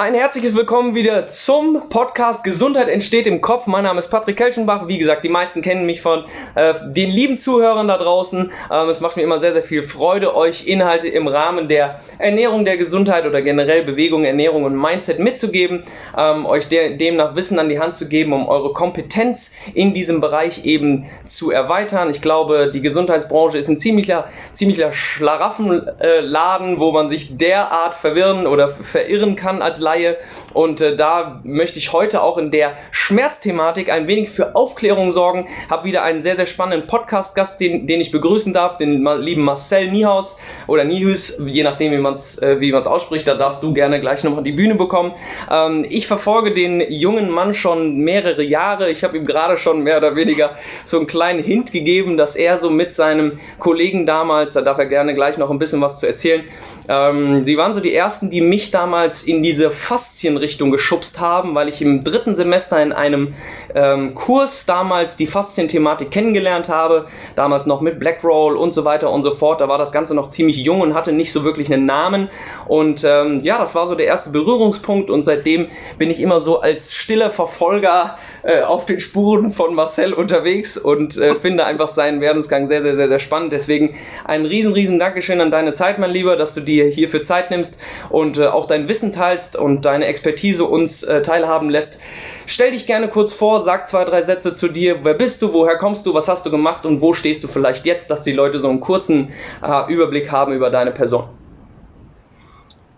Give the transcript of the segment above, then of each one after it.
Ein herzliches Willkommen wieder zum Podcast Gesundheit entsteht im Kopf. Mein Name ist Patrick Kelchenbach. Wie gesagt, die meisten kennen mich von äh, den lieben Zuhörern da draußen. Ähm, es macht mir immer sehr, sehr viel Freude, euch Inhalte im Rahmen der Ernährung, der Gesundheit oder generell Bewegung, Ernährung und Mindset mitzugeben, ähm, euch de demnach Wissen an die Hand zu geben, um eure Kompetenz in diesem Bereich eben zu erweitern. Ich glaube, die Gesundheitsbranche ist ein ziemlicher, ziemlicher Schlaraffenladen, wo man sich derart verwirren oder verirren kann als Laie. Und äh, da möchte ich heute auch in der Schmerzthematik ein wenig für Aufklärung sorgen. Habe wieder einen sehr, sehr spannenden Podcast-Gast, den, den ich begrüßen darf, den lieben Marcel Niehaus oder Niehus, je nachdem, wie man es äh, wie man's ausspricht. Da darfst du gerne gleich nochmal die Bühne bekommen. Ähm, ich verfolge den jungen Mann schon mehrere Jahre. Ich habe ihm gerade schon mehr oder weniger so einen kleinen Hint gegeben, dass er so mit seinem Kollegen damals, da darf er gerne gleich noch ein bisschen was zu erzählen, ähm, sie waren so die ersten, die mich damals in diese Faszienrichtung geschubst haben, weil ich im dritten Semester in einem ähm, Kurs damals die Faszienthematik kennengelernt habe, damals noch mit Blackroll und so weiter und so fort. Da war das Ganze noch ziemlich jung und hatte nicht so wirklich einen Namen. Und ähm, ja, das war so der erste Berührungspunkt und seitdem bin ich immer so als stiller Verfolger äh, auf den Spuren von Marcel unterwegs und äh, finde einfach seinen Werdensgang sehr, sehr, sehr, sehr spannend. Deswegen ein riesen, riesen Dankeschön an deine Zeit, mein Lieber, dass du dir hierfür Zeit nimmst und äh, auch dein Wissen teilst und deine Expertise uns äh, teilhaben lässt. Stell dich gerne kurz vor, sag zwei, drei Sätze zu dir. Wer bist du? Woher kommst du? Was hast du gemacht? Und wo stehst du vielleicht jetzt, dass die Leute so einen kurzen äh, Überblick haben über deine Person?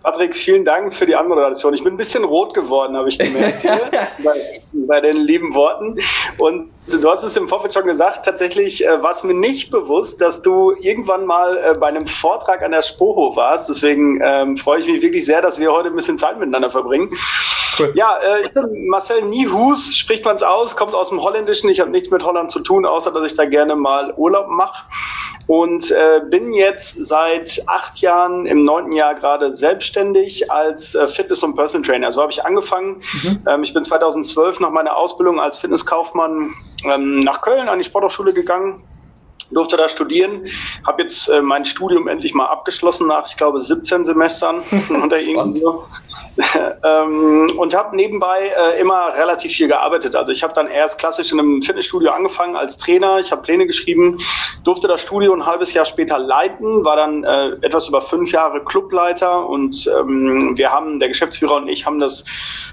Patrick, vielen Dank für die Anmoderation. Ich bin ein bisschen rot geworden, habe ich gemerkt hier, bei, bei, den lieben Worten. Und du hast es im Vorfeld schon gesagt, tatsächlich äh, war es mir nicht bewusst, dass du irgendwann mal äh, bei einem Vortrag an der Spoho warst. Deswegen ähm, freue ich mich wirklich sehr, dass wir heute ein bisschen Zeit miteinander verbringen. Cool. Ja, äh, ich bin Marcel Niehus, spricht man es aus, kommt aus dem Holländischen. Ich habe nichts mit Holland zu tun, außer dass ich da gerne mal Urlaub mache und äh, bin jetzt seit acht Jahren im neunten Jahr gerade selbstständig als äh, Fitness- und Personal Trainer. So habe ich angefangen. Mhm. Ähm, ich bin 2012 nach meiner Ausbildung als Fitnesskaufmann ähm, nach Köln an die Sporthochschule gegangen durfte da studieren, habe jetzt äh, mein Studium endlich mal abgeschlossen nach, ich glaube, 17 Semestern oder irgendwie so. ähm, und habe nebenbei äh, immer relativ viel gearbeitet. Also ich habe dann erst klassisch in einem Fitnessstudio angefangen als Trainer, ich habe Pläne geschrieben, durfte das Studio ein halbes Jahr später leiten, war dann äh, etwas über fünf Jahre Clubleiter und ähm, wir haben, der Geschäftsführer und ich haben das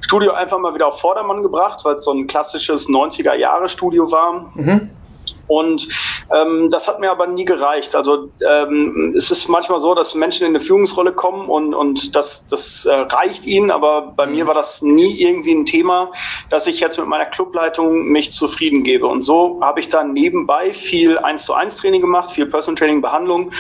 Studio einfach mal wieder auf Vordermann gebracht, weil es so ein klassisches 90er-Jahre-Studio war. Mhm. Und ähm, das hat mir aber nie gereicht. Also ähm, es ist manchmal so, dass Menschen in eine Führungsrolle kommen und, und das, das äh, reicht ihnen, aber bei mir war das nie irgendwie ein Thema, dass ich jetzt mit meiner Clubleitung mich zufrieden gebe. Und so habe ich dann nebenbei viel 1 zu 1 Training gemacht, viel Personal Training Behandlung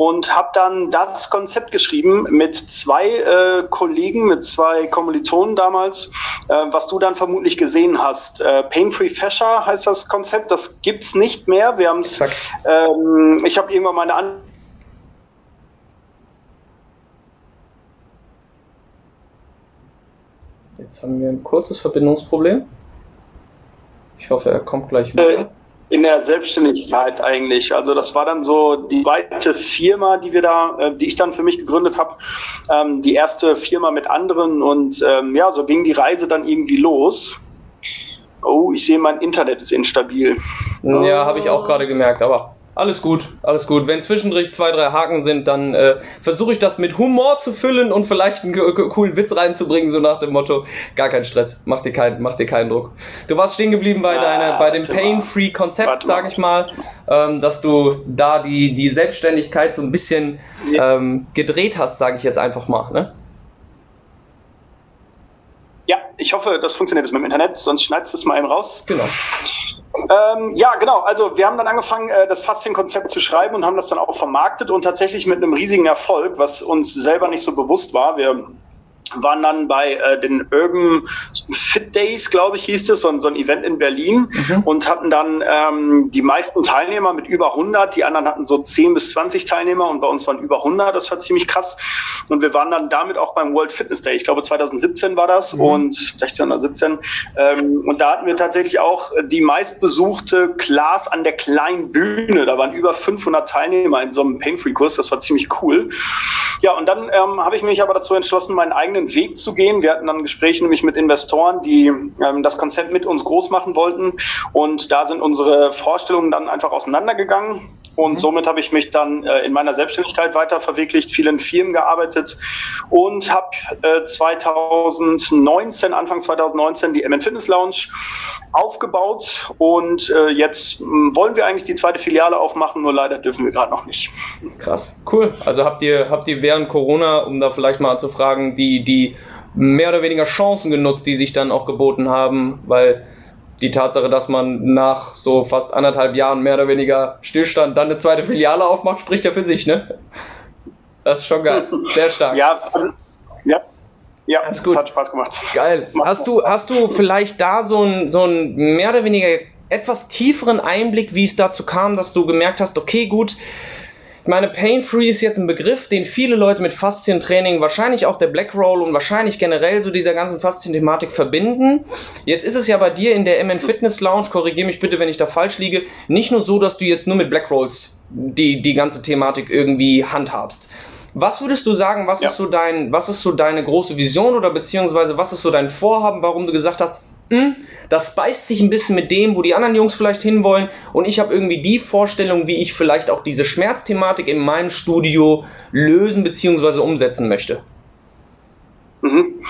und habe dann das Konzept geschrieben mit zwei äh, Kollegen, mit zwei Kommilitonen damals, äh, was du dann vermutlich gesehen hast. Äh, Pain-Free Fascia heißt das Konzept, das gibt's nicht mehr. Wir haben ähm, ich habe irgendwann meine An Jetzt haben wir ein kurzes Verbindungsproblem. Ich hoffe, er kommt gleich wieder. In der Selbstständigkeit eigentlich. Also das war dann so die zweite Firma, die wir da, äh, die ich dann für mich gegründet habe, ähm, die erste Firma mit anderen und ähm, ja, so ging die Reise dann irgendwie los. Oh, ich sehe, mein Internet ist instabil. Ja, habe ich auch gerade gemerkt, aber alles gut, alles gut. Wenn zwischendurch zwei, drei Haken sind, dann äh, versuche ich das mit Humor zu füllen und vielleicht einen coolen Witz reinzubringen, so nach dem Motto, gar kein Stress, mach dir, kein, mach dir keinen Druck. Du warst stehen geblieben bei, ja, deiner, bei dem Pain-Free-Konzept, sage ich mal, ähm, dass du da die, die Selbstständigkeit so ein bisschen ähm, gedreht hast, sage ich jetzt einfach mal. Ne? Ja, ich hoffe, das funktioniert jetzt mit dem Internet, sonst schneidest du es mal eben raus. Genau. Ähm, ja, genau. Also wir haben dann angefangen, äh, das Faszienkonzept zu schreiben und haben das dann auch vermarktet und tatsächlich mit einem riesigen Erfolg, was uns selber nicht so bewusst war. Wir waren dann bei äh, den Urban Fit Days, glaube ich, hieß es, so, so, ein Event in Berlin mhm. und hatten dann ähm, die meisten Teilnehmer mit über 100, die anderen hatten so 10 bis 20 Teilnehmer und bei uns waren über 100, das war ziemlich krass. Und wir waren dann damit auch beim World Fitness Day, ich glaube 2017 war das mhm. und 16 oder 17. Ähm, und da hatten wir tatsächlich auch die meistbesuchte Class an der kleinen Bühne. Da waren über 500 Teilnehmer in so einem Pain-Free-Kurs, das war ziemlich cool. Ja, und dann ähm, habe ich mich aber dazu entschlossen, meinen eigenen Weg zu gehen. Wir hatten dann Gespräche nämlich mit Investoren, die ähm, das Konzept mit uns groß machen wollten. Und da sind unsere Vorstellungen dann einfach auseinandergegangen. Und mhm. somit habe ich mich dann äh, in meiner Selbstständigkeit weiter verwirklicht, vielen Firmen gearbeitet und habe äh, 2019, Anfang 2019 die MN Fitness Lounge aufgebaut und äh, jetzt mh, wollen wir eigentlich die zweite Filiale aufmachen, nur leider dürfen wir gerade noch nicht. Krass, cool. Also habt ihr habt ihr während Corona, um da vielleicht mal zu fragen, die die mehr oder weniger Chancen genutzt, die sich dann auch geboten haben, weil die Tatsache, dass man nach so fast anderthalb Jahren mehr oder weniger Stillstand dann eine zweite Filiale aufmacht, spricht ja für sich, ne? Das ist schon geil. Sehr stark. Ja, ja. Ja, Alles gut. das hat Spaß gemacht. Geil. Hast du, hast du vielleicht da so einen so ein mehr oder weniger etwas tieferen Einblick, wie es dazu kam, dass du gemerkt hast, okay, gut, ich meine, Pain Free ist jetzt ein Begriff, den viele Leute mit Faszientraining, wahrscheinlich auch der Black Roll und wahrscheinlich generell so dieser ganzen Faszienthematik verbinden. Jetzt ist es ja bei dir in der MN Fitness Lounge, korrigiere mich bitte, wenn ich da falsch liege, nicht nur so, dass du jetzt nur mit Black Rolls die, die ganze Thematik irgendwie handhabst. Was würdest du sagen, was, ja. ist so dein, was ist so deine große Vision oder beziehungsweise was ist so dein Vorhaben, warum du gesagt hast, hm, das beißt sich ein bisschen mit dem, wo die anderen Jungs vielleicht hinwollen. Und ich habe irgendwie die Vorstellung, wie ich vielleicht auch diese Schmerzthematik in meinem Studio lösen bzw. umsetzen möchte. Mhm.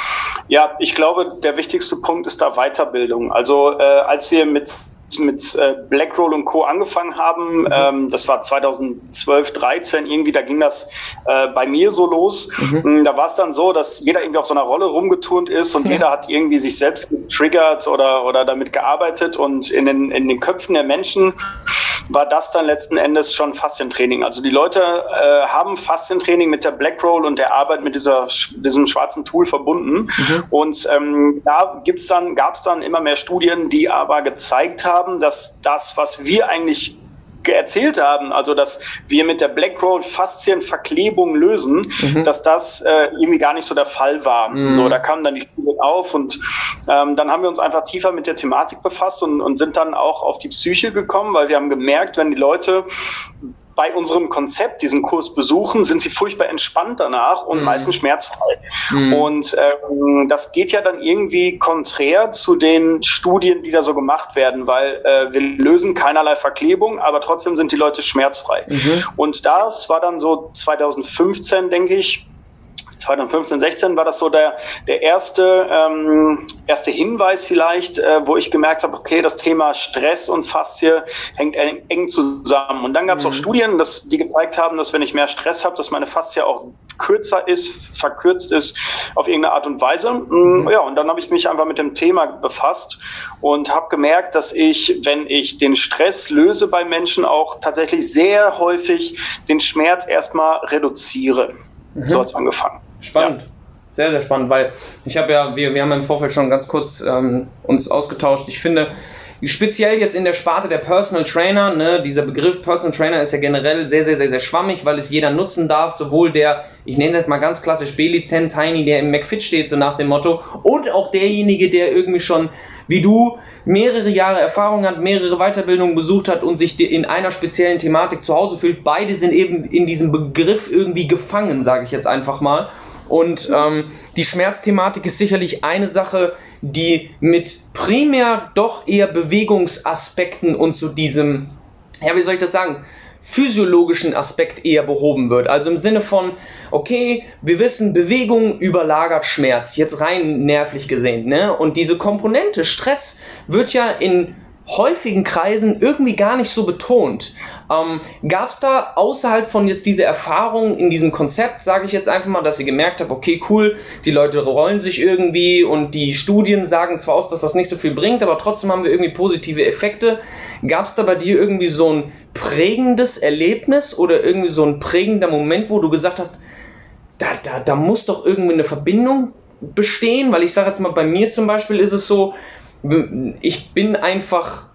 Ja, ich glaube, der wichtigste Punkt ist da Weiterbildung. Also äh, als wir mit mit äh, Blackroll und Co. angefangen haben. Mhm. Ähm, das war 2012, 13 irgendwie, da ging das äh, bei mir so los. Mhm. Mm, da war es dann so, dass jeder irgendwie auf so einer Rolle rumgeturnt ist und ja. jeder hat irgendwie sich selbst getriggert oder, oder damit gearbeitet und in den, in den Köpfen der Menschen war das dann letzten Endes schon Faszientraining. Also die Leute äh, haben Faszientraining mit der Blackroll und der Arbeit mit dieser, diesem schwarzen Tool verbunden. Mhm. Und ähm, da gibt's dann, gab es dann immer mehr Studien, die aber gezeigt haben, haben, dass das, was wir eigentlich erzählt haben, also dass wir mit der Blackroll Faszienverklebung lösen, mhm. dass das äh, irgendwie gar nicht so der Fall war. Mhm. So, da kamen dann die Studien auf und ähm, dann haben wir uns einfach tiefer mit der Thematik befasst und, und sind dann auch auf die Psyche gekommen, weil wir haben gemerkt, wenn die Leute bei unserem Konzept diesen Kurs besuchen, sind sie furchtbar entspannt danach und mhm. meistens schmerzfrei. Mhm. Und ähm, das geht ja dann irgendwie konträr zu den Studien, die da so gemacht werden, weil äh, wir lösen keinerlei Verklebung, aber trotzdem sind die Leute schmerzfrei. Mhm. Und das war dann so 2015, denke ich, 2015, 16 war das so der, der erste, ähm, erste Hinweis vielleicht, äh, wo ich gemerkt habe, okay, das Thema Stress und Faszie hängt eng, eng zusammen. Und dann gab es mhm. auch Studien, dass, die gezeigt haben, dass wenn ich mehr Stress habe, dass meine Faszie auch kürzer ist, verkürzt ist auf irgendeine Art und Weise. Mm, ja, und dann habe ich mich einfach mit dem Thema befasst und habe gemerkt, dass ich, wenn ich den Stress löse bei Menschen, auch tatsächlich sehr häufig den Schmerz erstmal reduziere. Mhm. So hat es angefangen. Spannend. Ja. Sehr, sehr spannend, weil ich habe ja, wir, wir haben im Vorfeld schon ganz kurz ähm, uns ausgetauscht. Ich finde, speziell jetzt in der Sparte der Personal Trainer, ne, dieser Begriff Personal Trainer ist ja generell sehr, sehr, sehr, sehr schwammig, weil es jeder nutzen darf, sowohl der, ich nenne jetzt mal ganz klassisch B-Lizenz Heini, der im McFit steht, so nach dem Motto, und auch derjenige, der irgendwie schon, wie du, mehrere Jahre Erfahrung hat, mehrere Weiterbildungen besucht hat und sich in einer speziellen Thematik zu Hause fühlt. Beide sind eben in diesem Begriff irgendwie gefangen, sage ich jetzt einfach mal. Und ähm, die Schmerzthematik ist sicherlich eine Sache, die mit primär doch eher Bewegungsaspekten und zu diesem, ja, wie soll ich das sagen, physiologischen Aspekt eher behoben wird. Also im Sinne von, okay, wir wissen, Bewegung überlagert Schmerz, jetzt rein nervlich gesehen. Ne? Und diese Komponente Stress wird ja in häufigen Kreisen irgendwie gar nicht so betont. Ähm, Gab es da außerhalb von jetzt dieser Erfahrung in diesem Konzept, sage ich jetzt einfach mal, dass ihr gemerkt habt, okay, cool, die Leute rollen sich irgendwie und die Studien sagen zwar aus, dass das nicht so viel bringt, aber trotzdem haben wir irgendwie positive Effekte. Gab es da bei dir irgendwie so ein prägendes Erlebnis oder irgendwie so ein prägender Moment, wo du gesagt hast, da, da, da muss doch irgendwie eine Verbindung bestehen? Weil ich sage jetzt mal, bei mir zum Beispiel ist es so, ich bin einfach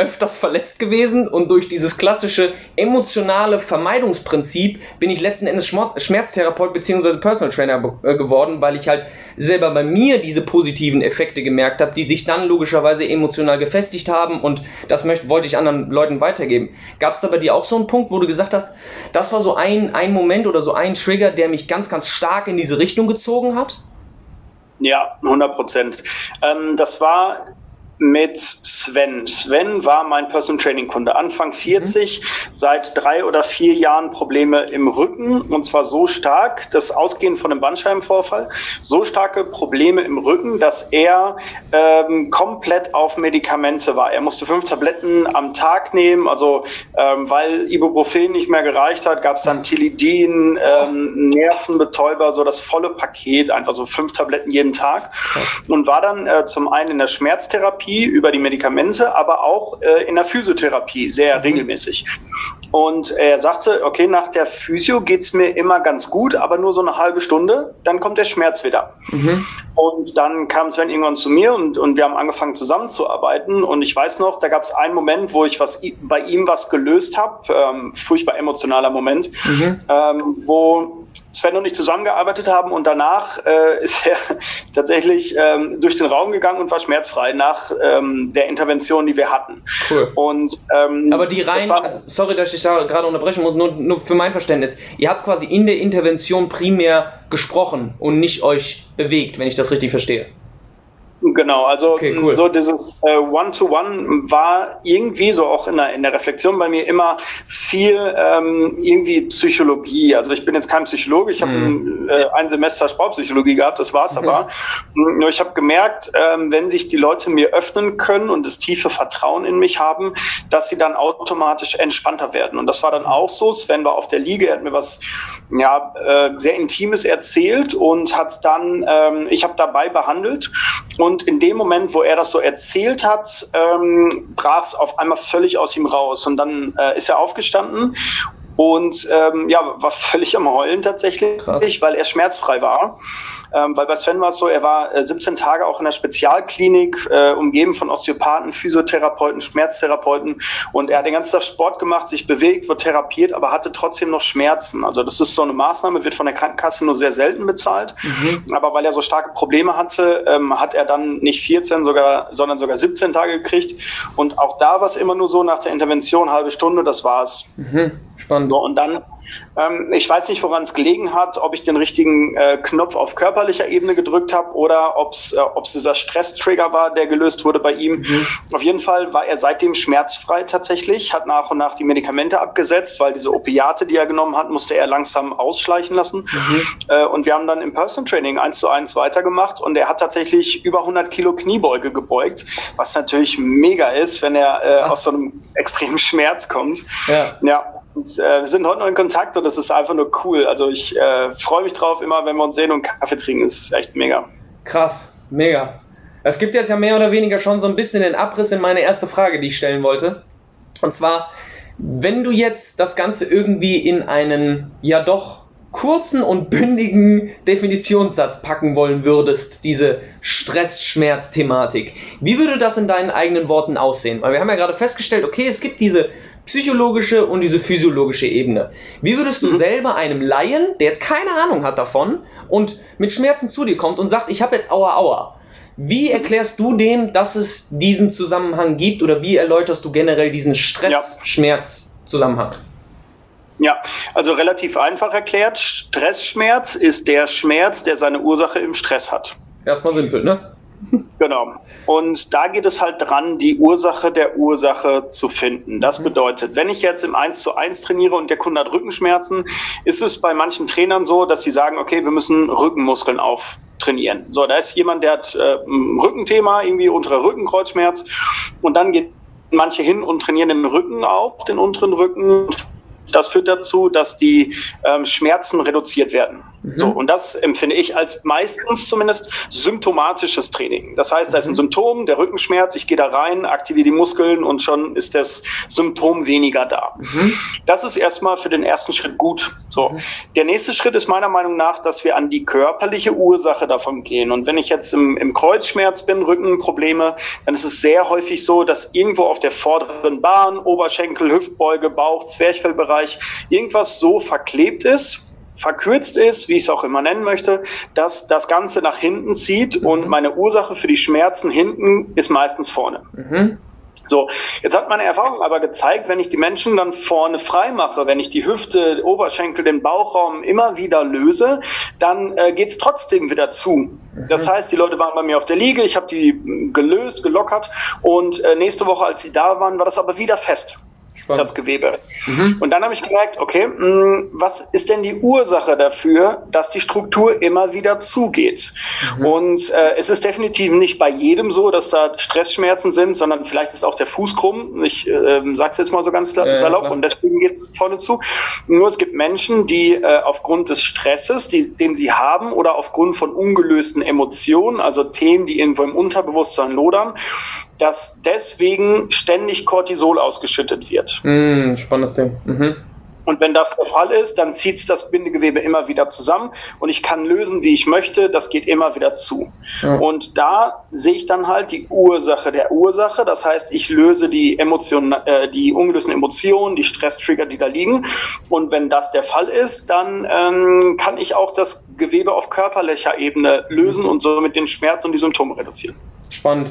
öfters verletzt gewesen und durch dieses klassische emotionale Vermeidungsprinzip bin ich letzten Endes Schmerztherapeut bzw. Personal Trainer äh, geworden, weil ich halt selber bei mir diese positiven Effekte gemerkt habe, die sich dann logischerweise emotional gefestigt haben und das möchte, wollte ich anderen Leuten weitergeben. Gab es da bei dir auch so einen Punkt, wo du gesagt hast, das war so ein, ein Moment oder so ein Trigger, der mich ganz, ganz stark in diese Richtung gezogen hat? Ja, 100 Prozent. Ähm, das war mit Sven. Sven war mein Personal Training Kunde, Anfang 40, mhm. seit drei oder vier Jahren Probleme im Rücken und zwar so stark, das Ausgehen von einem Bandscheibenvorfall, so starke Probleme im Rücken, dass er ähm, komplett auf Medikamente war. Er musste fünf Tabletten am Tag nehmen, also ähm, weil Ibuprofen nicht mehr gereicht hat, gab es dann Tilidin, ähm, Nervenbetäuber, so das volle Paket, einfach so fünf Tabletten jeden Tag und war dann äh, zum einen in der Schmerztherapie Therapie, über die Medikamente, aber auch äh, in der Physiotherapie sehr mhm. regelmäßig. Und er sagte, okay, nach der Physio geht's mir immer ganz gut, aber nur so eine halbe Stunde, dann kommt der Schmerz wieder. Mhm. Und dann kam Sven irgendwann zu mir und, und wir haben angefangen zusammenzuarbeiten. Und ich weiß noch, da gab es einen Moment, wo ich was bei ihm was gelöst habe, ähm, furchtbar emotionaler Moment, mhm. ähm, wo Sven und ich zusammengearbeitet haben und danach äh, ist er tatsächlich ähm, durch den Raum gegangen und war schmerzfrei nach ähm, der Intervention, die wir hatten. Cool. Und, ähm, Aber die rein, also, sorry, dass ich da gerade unterbrechen muss, nur, nur für mein Verständnis. Ihr habt quasi in der Intervention primär gesprochen und nicht euch bewegt, wenn ich das richtig verstehe. Genau, also okay, cool. so dieses äh, One-to-One war irgendwie so auch in der, in der Reflexion bei mir immer viel ähm, irgendwie Psychologie. Also ich bin jetzt kein Psychologe, ich habe mm. ein, äh, ein, Semester Sportpsychologie gehabt, das war's mhm. aber. Nur ich habe gemerkt, ähm, wenn sich die Leute mir öffnen können und das tiefe Vertrauen in mich haben, dass sie dann automatisch entspannter werden. Und das war dann auch so. Sven war auf der Liege, er hat mir was ja, äh, sehr Intimes erzählt und hat dann, ähm, ich habe dabei behandelt und in dem Moment, wo er das so erzählt hat, ähm, brach es auf einmal völlig aus ihm raus und dann äh, ist er aufgestanden und ähm, ja, war völlig am Heulen tatsächlich, Krass. weil er schmerzfrei war. Ähm, weil bei Sven war es so, er war äh, 17 Tage auch in der Spezialklinik, äh, umgeben von Osteopathen, Physiotherapeuten, Schmerztherapeuten und er hat den ganzen Tag Sport gemacht, sich bewegt, wird therapiert, aber hatte trotzdem noch Schmerzen. Also das ist so eine Maßnahme, wird von der Krankenkasse nur sehr selten bezahlt, mhm. aber weil er so starke Probleme hatte, ähm, hat er dann nicht 14, sogar, sondern sogar 17 Tage gekriegt und auch da war es immer nur so nach der Intervention, halbe Stunde, das war's. Mhm. Spannend. So, und dann ähm, ich weiß nicht, woran es gelegen hat, ob ich den richtigen äh, Knopf auf körperlicher Ebene gedrückt habe oder ob es äh, dieser Stresstrigger war, der gelöst wurde bei ihm. Mhm. Auf jeden Fall war er seitdem schmerzfrei tatsächlich, hat nach und nach die Medikamente abgesetzt, weil diese Opiate, die er genommen hat, musste er langsam ausschleichen lassen. Mhm. Äh, und wir haben dann im Personal Training eins zu eins weitergemacht und er hat tatsächlich über 100 Kilo Kniebeuge gebeugt, was natürlich mega ist, wenn er äh, aus so einem extremen Schmerz kommt. Ja. ja. Und, äh, wir sind heute noch in Kontakt und das ist einfach nur cool. Also ich äh, freue mich drauf, immer wenn wir uns sehen und Kaffee trinken. Das ist echt mega. Krass, mega. Es gibt jetzt ja mehr oder weniger schon so ein bisschen den Abriss in meine erste Frage, die ich stellen wollte. Und zwar, wenn du jetzt das Ganze irgendwie in einen ja doch kurzen und bündigen Definitionssatz packen wollen würdest, diese Stress-Schmerz-Thematik, wie würde das in deinen eigenen Worten aussehen? Weil wir haben ja gerade festgestellt, okay, es gibt diese psychologische und diese physiologische Ebene. Wie würdest du mhm. selber einem Laien, der jetzt keine Ahnung hat davon und mit Schmerzen zu dir kommt und sagt, ich habe jetzt Aua Aua, wie mhm. erklärst du dem, dass es diesen Zusammenhang gibt oder wie erläuterst du generell diesen Stress-Schmerz-Zusammenhang? Ja, also relativ einfach erklärt, Stressschmerz ist der Schmerz, der seine Ursache im Stress hat. Erstmal simpel, ne? Genau. Und da geht es halt dran, die Ursache der Ursache zu finden. Das mhm. bedeutet, wenn ich jetzt im 1 zu 1 trainiere und der Kunde hat Rückenschmerzen, ist es bei manchen Trainern so, dass sie sagen, okay, wir müssen Rückenmuskeln auftrainieren. So, da ist jemand, der hat äh, ein Rückenthema, irgendwie unterer Rückenkreuzschmerz und dann geht manche hin und trainieren den Rücken auf, den unteren Rücken. Das führt dazu, dass die ähm, Schmerzen reduziert werden. Mhm. So, und das empfinde ich als meistens zumindest symptomatisches Training. Das heißt, da ist ein mhm. Symptom, der Rückenschmerz, ich gehe da rein, aktiviere die Muskeln und schon ist das Symptom weniger da. Mhm. Das ist erstmal für den ersten Schritt gut. So. Mhm. Der nächste Schritt ist meiner Meinung nach, dass wir an die körperliche Ursache davon gehen. Und wenn ich jetzt im, im Kreuzschmerz bin, Rückenprobleme, dann ist es sehr häufig so, dass irgendwo auf der vorderen Bahn, Oberschenkel, Hüftbeuge, Bauch, Zwerchfellbereich irgendwas so verklebt ist, verkürzt ist, wie ich es auch immer nennen möchte, dass das Ganze nach hinten zieht mhm. und meine Ursache für die Schmerzen hinten ist meistens vorne. Mhm. So, jetzt hat meine Erfahrung aber gezeigt, wenn ich die Menschen dann vorne frei mache, wenn ich die Hüfte, Oberschenkel, den Bauchraum immer wieder löse, dann äh, geht es trotzdem wieder zu. Das mhm. heißt, die Leute waren bei mir auf der Liege, ich habe die gelöst, gelockert und äh, nächste Woche, als sie da waren, war das aber wieder fest. Spannend. das Gewebe. Mhm. Und dann habe ich gemerkt, okay, mh, hm, was ist denn die Ursache dafür, dass die Struktur immer wieder zugeht? Mhm. Und äh, es ist definitiv nicht bei jedem so, dass da Stressschmerzen sind, sondern vielleicht ist auch der Fuß krumm. Ich äh, sage es jetzt mal so ganz äh, salopp ja, und deswegen geht es vorne zu. Nur es gibt Menschen, die äh, aufgrund des Stresses, die, den sie haben oder aufgrund von ungelösten Emotionen, also Themen, die irgendwo im Unterbewusstsein lodern, dass deswegen ständig Cortisol ausgeschüttet wird. Mm, spannendes Ding. Mhm. Und wenn das der Fall ist, dann zieht es das Bindegewebe immer wieder zusammen und ich kann lösen, wie ich möchte. Das geht immer wieder zu. Ja. Und da sehe ich dann halt die Ursache der Ursache. Das heißt, ich löse die Emotionen, äh, die ungelösten Emotionen, die Stresstrigger, die da liegen. Und wenn das der Fall ist, dann ähm, kann ich auch das Gewebe auf körperlicher Ebene lösen und somit den Schmerz und die Symptome reduzieren. Spannend.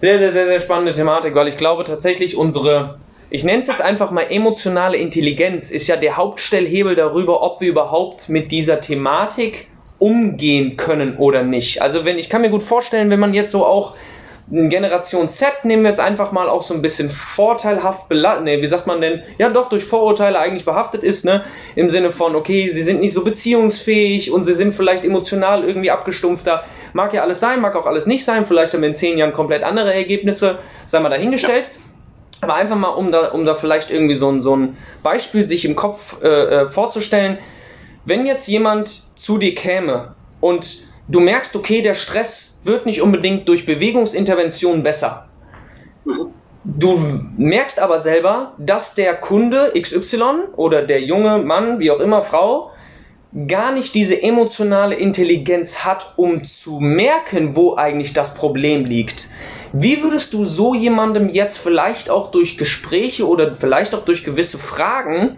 Sehr, sehr, sehr, sehr spannende Thematik, weil ich glaube tatsächlich unsere, ich nenne es jetzt einfach mal emotionale Intelligenz, ist ja der Hauptstellhebel darüber, ob wir überhaupt mit dieser Thematik umgehen können oder nicht. Also wenn, ich kann mir gut vorstellen, wenn man jetzt so auch Generation Z nehmen wir jetzt einfach mal auch so ein bisschen vorteilhaft belastet, ne, wie sagt man denn, ja doch durch Vorurteile eigentlich behaftet ist, ne, im Sinne von, okay, sie sind nicht so beziehungsfähig und sie sind vielleicht emotional irgendwie abgestumpfter. Mag ja alles sein, mag auch alles nicht sein, vielleicht haben wir in zehn Jahren komplett andere Ergebnisse, sei mal dahingestellt. Ja. Aber einfach mal, um da, um da vielleicht irgendwie so ein, so ein Beispiel sich im Kopf äh, äh vorzustellen, wenn jetzt jemand zu dir käme und du merkst, okay, der Stress wird nicht unbedingt durch Bewegungsintervention besser. Du merkst aber selber, dass der Kunde XY oder der junge Mann, wie auch immer, Frau, gar nicht diese emotionale Intelligenz hat, um zu merken, wo eigentlich das Problem liegt. Wie würdest du so jemandem jetzt vielleicht auch durch Gespräche oder vielleicht auch durch gewisse Fragen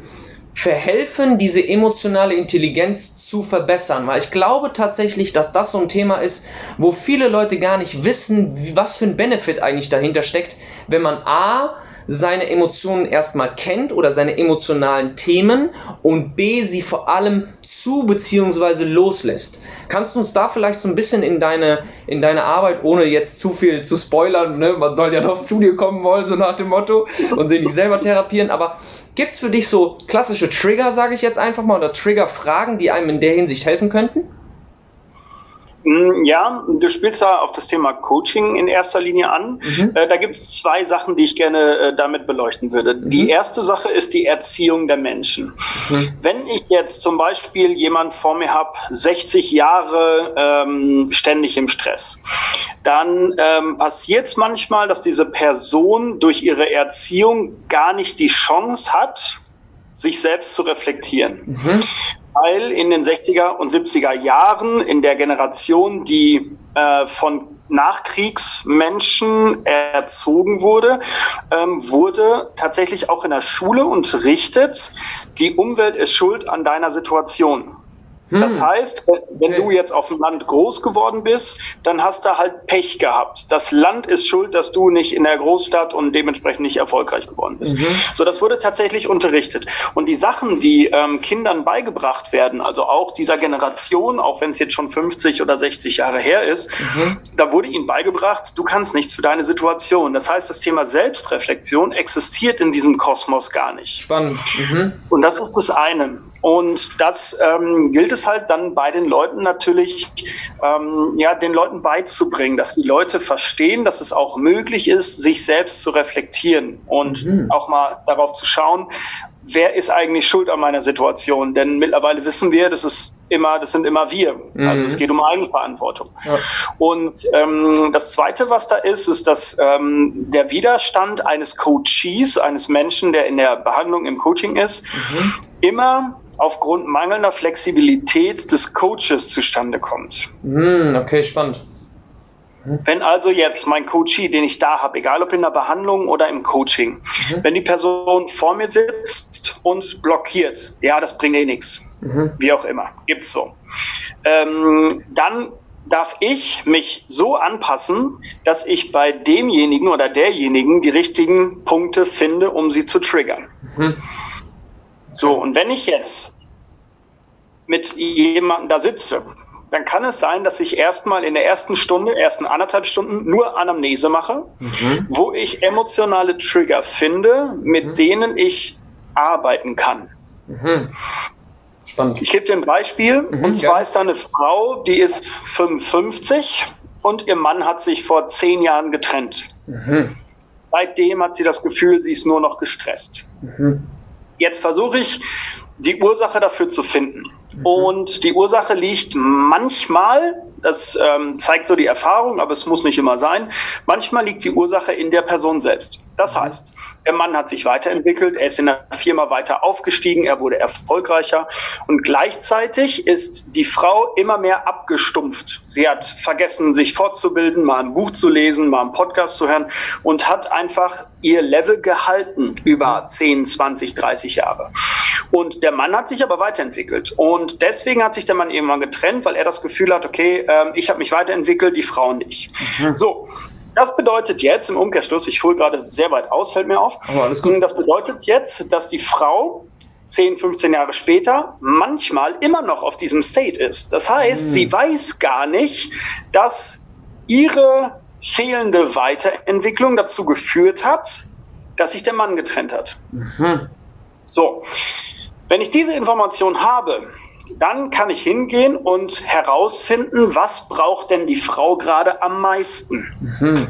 verhelfen, diese emotionale Intelligenz zu verbessern, weil ich glaube tatsächlich, dass das so ein Thema ist, wo viele Leute gar nicht wissen, was für ein Benefit eigentlich dahinter steckt, wenn man A seine Emotionen erstmal kennt oder seine emotionalen Themen und B sie vor allem zu bzw. loslässt. Kannst du uns da vielleicht so ein bisschen in deine, in deine Arbeit, ohne jetzt zu viel zu spoilern, ne? man soll ja noch zu dir kommen wollen, so nach dem Motto, und sie nicht selber therapieren, aber Gibt es für dich so klassische Trigger, sage ich jetzt einfach mal, oder Trigger-Fragen, die einem in der Hinsicht helfen könnten? Mm, ja, du spielst da auf das Thema Coaching in erster Linie an. Mhm. Äh, da gibt es zwei Sachen, die ich gerne äh, damit beleuchten würde. Mhm. Die erste Sache ist die Erziehung der Menschen. Mhm. Wenn ich jetzt zum Beispiel jemand vor mir habe, 60 Jahre ähm, ständig im Stress, dann ähm, passiert es manchmal, dass diese Person durch ihre Erziehung gar nicht die Chance hat, sich selbst zu reflektieren. Mhm weil in den 60er und 70er Jahren in der Generation, die äh, von Nachkriegsmenschen erzogen wurde, ähm, wurde tatsächlich auch in der Schule unterrichtet, die Umwelt ist schuld an deiner Situation. Das hm. heißt, wenn du jetzt auf dem Land groß geworden bist, dann hast du halt Pech gehabt. Das Land ist schuld, dass du nicht in der Großstadt und dementsprechend nicht erfolgreich geworden bist. Mhm. So, das wurde tatsächlich unterrichtet. Und die Sachen, die ähm, Kindern beigebracht werden, also auch dieser Generation, auch wenn es jetzt schon 50 oder 60 Jahre her ist, mhm. da wurde ihnen beigebracht, du kannst nichts für deine Situation. Das heißt, das Thema Selbstreflexion existiert in diesem Kosmos gar nicht. Spannend. Mhm. Und das ist das eine. Und das ähm, gilt es halt dann bei den Leuten natürlich, ähm, ja, den Leuten beizubringen, dass die Leute verstehen, dass es auch möglich ist, sich selbst zu reflektieren und mhm. auch mal darauf zu schauen, wer ist eigentlich schuld an meiner Situation? Denn mittlerweile wissen wir, dass es immer, das sind immer wir. Mhm. Also es geht um Eigenverantwortung. Ja. Und ähm, das Zweite, was da ist, ist, dass ähm, der Widerstand eines Coaches, eines Menschen, der in der Behandlung im Coaching ist, mhm. immer aufgrund mangelnder Flexibilität des Coaches zustande kommt. Mhm, okay, spannend. Wenn also jetzt mein Coachee, den ich da habe, egal ob in der Behandlung oder im Coaching, mhm. wenn die Person vor mir sitzt und blockiert, ja, das bringt eh nichts, mhm. wie auch immer, gibt's so, ähm, dann darf ich mich so anpassen, dass ich bei demjenigen oder derjenigen die richtigen Punkte finde, um sie zu triggern. Mhm. So, und wenn ich jetzt mit jemandem da sitze dann kann es sein, dass ich erstmal in der ersten Stunde, ersten anderthalb Stunden nur Anamnese mache, mhm. wo ich emotionale Trigger finde, mit mhm. denen ich arbeiten kann. Mhm. Spannend. Ich gebe dir ein Beispiel. Mhm, und zwar ja. ist da eine Frau, die ist 55 und ihr Mann hat sich vor zehn Jahren getrennt. Mhm. Seitdem hat sie das Gefühl, sie ist nur noch gestresst. Mhm. Jetzt versuche ich, die Ursache dafür zu finden. Mhm. Und die Ursache liegt manchmal, das ähm, zeigt so die Erfahrung, aber es muss nicht immer sein, manchmal liegt die Ursache in der Person selbst. Das mhm. heißt, der Mann hat sich weiterentwickelt, er ist in der Firma weiter aufgestiegen, er wurde erfolgreicher und gleichzeitig ist die Frau immer mehr abgestumpft. Sie hat vergessen, sich fortzubilden, mal ein Buch zu lesen, mal einen Podcast zu hören und hat einfach ihr Level gehalten über 10, 20, 30 Jahre. Und der Mann hat sich aber weiterentwickelt und deswegen hat sich der Mann irgendwann getrennt, weil er das Gefühl hat, okay, äh, ich habe mich weiterentwickelt, die Frau nicht. Mhm. So, das bedeutet jetzt im Umkehrschluss, ich hole gerade sehr weit aus, fällt mir auf. Gut. Das bedeutet jetzt, dass die Frau 10, 15 Jahre später manchmal immer noch auf diesem State ist. Das heißt, mhm. sie weiß gar nicht, dass ihre fehlende Weiterentwicklung dazu geführt hat, dass sich der Mann getrennt hat. Mhm. So, wenn ich diese Information habe, dann kann ich hingehen und herausfinden, was braucht denn die Frau gerade am meisten. Mhm.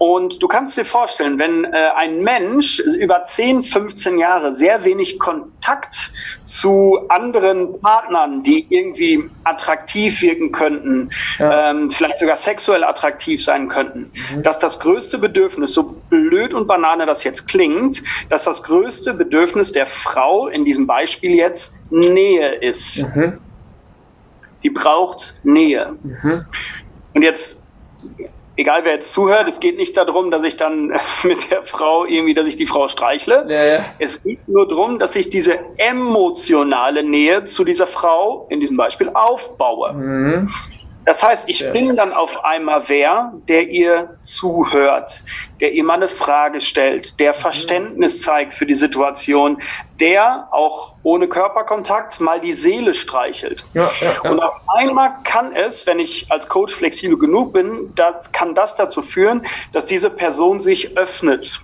Und du kannst dir vorstellen, wenn äh, ein Mensch über 10, 15 Jahre sehr wenig Kontakt zu anderen Partnern, die irgendwie attraktiv wirken könnten, ja. ähm, vielleicht sogar sexuell attraktiv sein könnten, mhm. dass das größte Bedürfnis, so blöd und banane das jetzt klingt, dass das größte Bedürfnis der Frau in diesem Beispiel jetzt Nähe ist. Mhm. Die braucht Nähe. Mhm. Und jetzt egal wer jetzt zuhört, es geht nicht darum, dass ich dann mit der Frau irgendwie, dass ich die Frau streichle. Ja, ja. Es geht nur darum, dass ich diese emotionale Nähe zu dieser Frau in diesem Beispiel aufbaue. Mhm. Das heißt, ich ja. bin dann auf einmal wer, der ihr zuhört, der ihr mal eine Frage stellt, der mhm. Verständnis zeigt für die Situation, der auch ohne Körperkontakt mal die Seele streichelt. Ja, ja, Und auf einmal kann es, wenn ich als Coach flexibel genug bin, das, kann das dazu führen, dass diese Person sich öffnet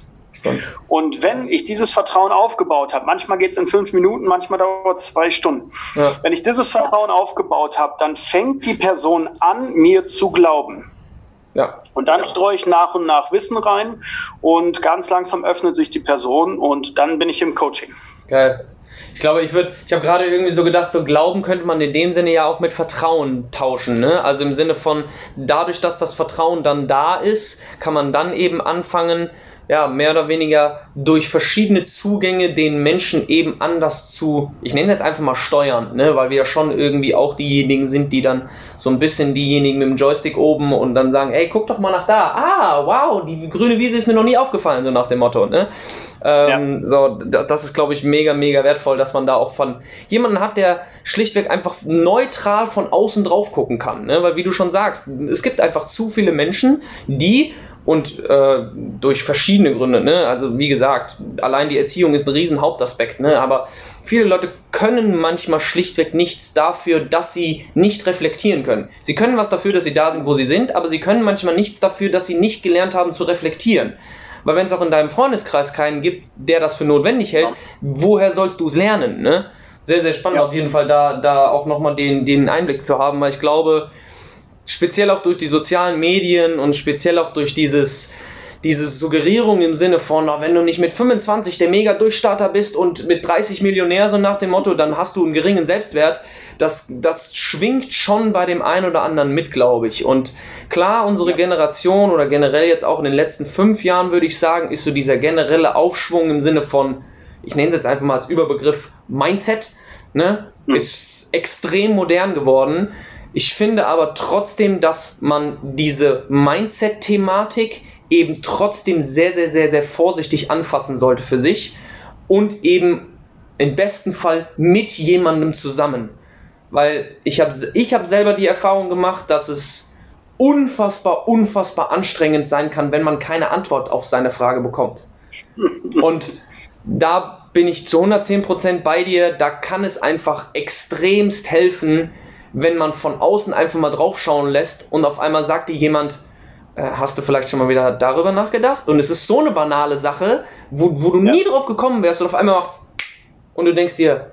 und wenn ich dieses Vertrauen aufgebaut habe, manchmal geht es in fünf Minuten, manchmal dauert es zwei Stunden. Ja. Wenn ich dieses Vertrauen aufgebaut habe, dann fängt die Person an, mir zu glauben. Ja. Und dann streue ich nach und nach Wissen rein und ganz langsam öffnet sich die Person und dann bin ich im Coaching. Geil. Ich glaube, ich würde, ich habe gerade irgendwie so gedacht, so Glauben könnte man in dem Sinne ja auch mit Vertrauen tauschen, ne? Also im Sinne von, dadurch, dass das Vertrauen dann da ist, kann man dann eben anfangen, ja, mehr oder weniger durch verschiedene Zugänge den Menschen eben anders zu, ich nenne das einfach mal steuern, ne, weil wir ja schon irgendwie auch diejenigen sind, die dann so ein bisschen diejenigen mit dem Joystick oben und dann sagen, ey, guck doch mal nach da, ah, wow, die grüne Wiese ist mir noch nie aufgefallen, so nach dem Motto, ne. Ähm, ja. So, das ist, glaube ich, mega, mega wertvoll, dass man da auch von jemanden hat, der schlichtweg einfach neutral von außen drauf gucken kann. Ne? Weil, wie du schon sagst, es gibt einfach zu viele Menschen, die und äh, durch verschiedene Gründe. Ne? Also wie gesagt, allein die Erziehung ist ein riesen Hauptaspekt, ne? aber viele Leute können manchmal schlichtweg nichts dafür, dass sie nicht reflektieren können. Sie können was dafür, dass sie da sind, wo sie sind, aber sie können manchmal nichts dafür, dass sie nicht gelernt haben zu reflektieren. Weil wenn es auch in deinem Freundeskreis keinen gibt, der das für notwendig hält, woher sollst du es lernen? Ne? Sehr, sehr spannend ja. auf jeden Fall da, da auch nochmal den, den Einblick zu haben, weil ich glaube, speziell auch durch die sozialen Medien und speziell auch durch dieses diese Suggerierung im Sinne von, na, wenn du nicht mit 25 der Mega-Durchstarter bist und mit 30 Millionär, so nach dem Motto, dann hast du einen geringen Selbstwert. das, das schwingt schon bei dem einen oder anderen mit, glaube ich. Und klar, unsere. Generation oder generell jetzt auch in den letzten fünf Jahren, würde ich sagen, ist so dieser generelle Aufschwung im Sinne von, ich nenne es jetzt einfach mal als Überbegriff Mindset, ne, mhm. ist extrem modern geworden. Ich finde aber trotzdem, dass man diese Mindset-Thematik eben trotzdem sehr, sehr, sehr, sehr vorsichtig anfassen sollte für sich und eben im besten Fall mit jemandem zusammen. Weil ich habe ich hab selber die Erfahrung gemacht, dass es unfassbar, unfassbar anstrengend sein kann, wenn man keine Antwort auf seine Frage bekommt. Und da bin ich zu 110% bei dir. Da kann es einfach extremst helfen, wenn man von außen einfach mal draufschauen lässt und auf einmal sagt dir jemand, äh, hast du vielleicht schon mal wieder darüber nachgedacht? Und es ist so eine banale Sache, wo, wo du ja. nie drauf gekommen wärst und auf einmal macht's und du denkst dir,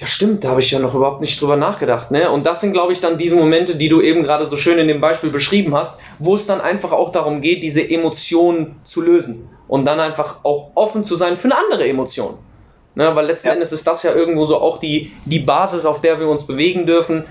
ja stimmt, da habe ich ja noch überhaupt nicht drüber nachgedacht. Ne? Und das sind, glaube ich, dann diese Momente, die du eben gerade so schön in dem Beispiel beschrieben hast, wo es dann einfach auch darum geht, diese Emotionen zu lösen und dann einfach auch offen zu sein für eine andere Emotion. Ne? Weil letzten ja. Endes ist das ja irgendwo so auch die, die Basis, auf der wir uns bewegen dürfen.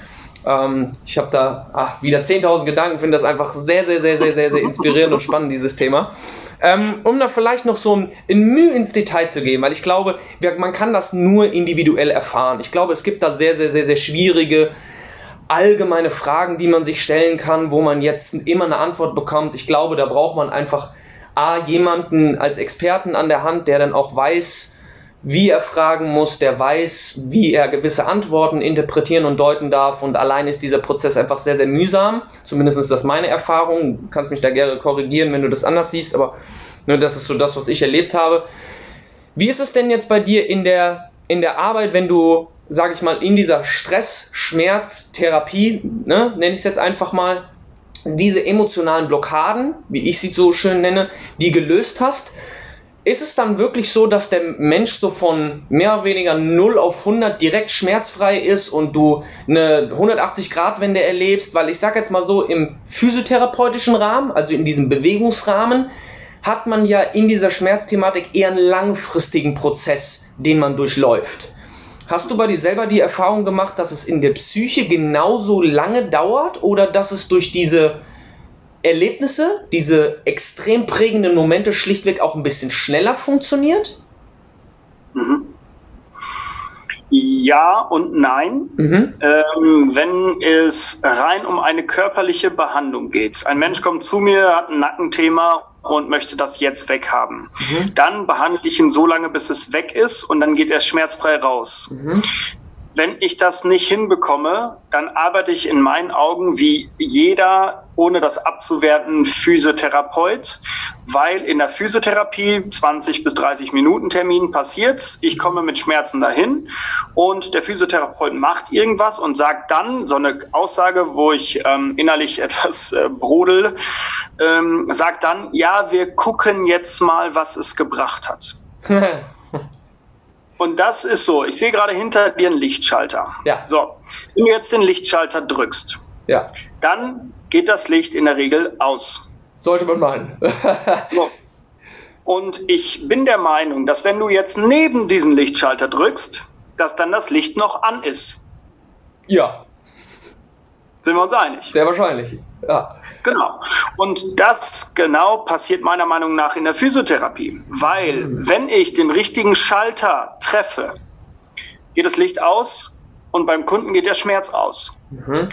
Ähm, ich habe da ach, wieder 10.000 Gedanken, finde das einfach sehr, sehr, sehr, sehr, sehr, sehr inspirierend und spannend, dieses Thema. Ähm, um da vielleicht noch so ein, ein Mühe ins Detail zu gehen, weil ich glaube, man kann das nur individuell erfahren. Ich glaube, es gibt da sehr, sehr, sehr, sehr schwierige allgemeine Fragen, die man sich stellen kann, wo man jetzt immer eine Antwort bekommt. Ich glaube, da braucht man einfach A, jemanden als Experten an der Hand, der dann auch weiß, wie er fragen muss, der weiß, wie er gewisse Antworten interpretieren und deuten darf. Und allein ist dieser Prozess einfach sehr, sehr mühsam. Zumindest ist das meine Erfahrung. Du kannst mich da gerne korrigieren, wenn du das anders siehst, aber ne, das ist so das, was ich erlebt habe. Wie ist es denn jetzt bei dir in der, in der Arbeit, wenn du, sage ich mal, in dieser Stress-Schmerz-Therapie, ne, nenne ich es jetzt einfach mal, diese emotionalen Blockaden, wie ich sie so schön nenne, die gelöst hast? Ist es dann wirklich so, dass der Mensch so von mehr oder weniger 0 auf 100 direkt schmerzfrei ist und du eine 180-Grad-Wende erlebst? Weil ich sage jetzt mal so, im physiotherapeutischen Rahmen, also in diesem Bewegungsrahmen, hat man ja in dieser Schmerzthematik eher einen langfristigen Prozess, den man durchläuft. Hast du bei dir selber die Erfahrung gemacht, dass es in der Psyche genauso lange dauert oder dass es durch diese Erlebnisse, diese extrem prägenden Momente schlichtweg auch ein bisschen schneller funktioniert? Mhm. Ja und nein. Mhm. Ähm, wenn es rein um eine körperliche Behandlung geht. Ein Mensch kommt zu mir, hat ein Nackenthema und möchte das jetzt weghaben. Mhm. Dann behandle ich ihn so lange, bis es weg ist und dann geht er schmerzfrei raus. Mhm. Wenn ich das nicht hinbekomme, dann arbeite ich in meinen Augen wie jeder, ohne das abzuwerten, Physiotherapeut, weil in der Physiotherapie 20 bis 30 Minuten Termin passiert, ich komme mit Schmerzen dahin und der Physiotherapeut macht irgendwas und sagt dann so eine Aussage, wo ich ähm, innerlich etwas äh, brodel, ähm, sagt dann, ja, wir gucken jetzt mal, was es gebracht hat. Und das ist so. Ich sehe gerade hinter dir einen Lichtschalter. Ja. So. Wenn du jetzt den Lichtschalter drückst, ja. dann geht das Licht in der Regel aus. Sollte man meinen. so. Und ich bin der Meinung, dass wenn du jetzt neben diesen Lichtschalter drückst, dass dann das Licht noch an ist. Ja. Sind wir uns einig? Sehr wahrscheinlich. Ja. Genau. Und das genau passiert meiner Meinung nach in der Physiotherapie. Weil, mhm. wenn ich den richtigen Schalter treffe, geht das Licht aus und beim Kunden geht der Schmerz aus. Mhm.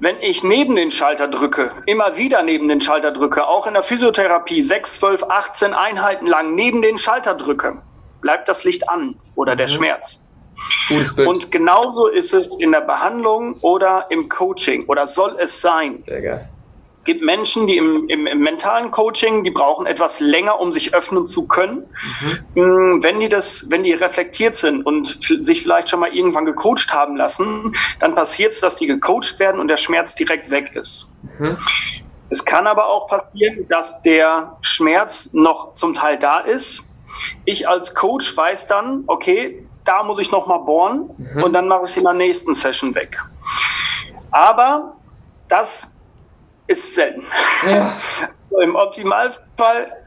Wenn ich neben den Schalter drücke, immer wieder neben den Schalter drücke, auch in der Physiotherapie 6, 12, 18 Einheiten lang neben den Schalter drücke, bleibt das Licht an oder der mhm. Schmerz. Und genauso ist es in der Behandlung oder im Coaching oder soll es sein. Sehr geil. Es gibt Menschen, die im, im, im, mentalen Coaching, die brauchen etwas länger, um sich öffnen zu können. Mhm. Mm, wenn die das, wenn die reflektiert sind und sich vielleicht schon mal irgendwann gecoacht haben lassen, dann passiert es, dass die gecoacht werden und der Schmerz direkt weg ist. Mhm. Es kann aber auch passieren, dass der Schmerz noch zum Teil da ist. Ich als Coach weiß dann, okay, da muss ich noch mal bohren mhm. und dann mache ich es in der nächsten Session weg. Aber das ist selten. Ja. Im Optimalfall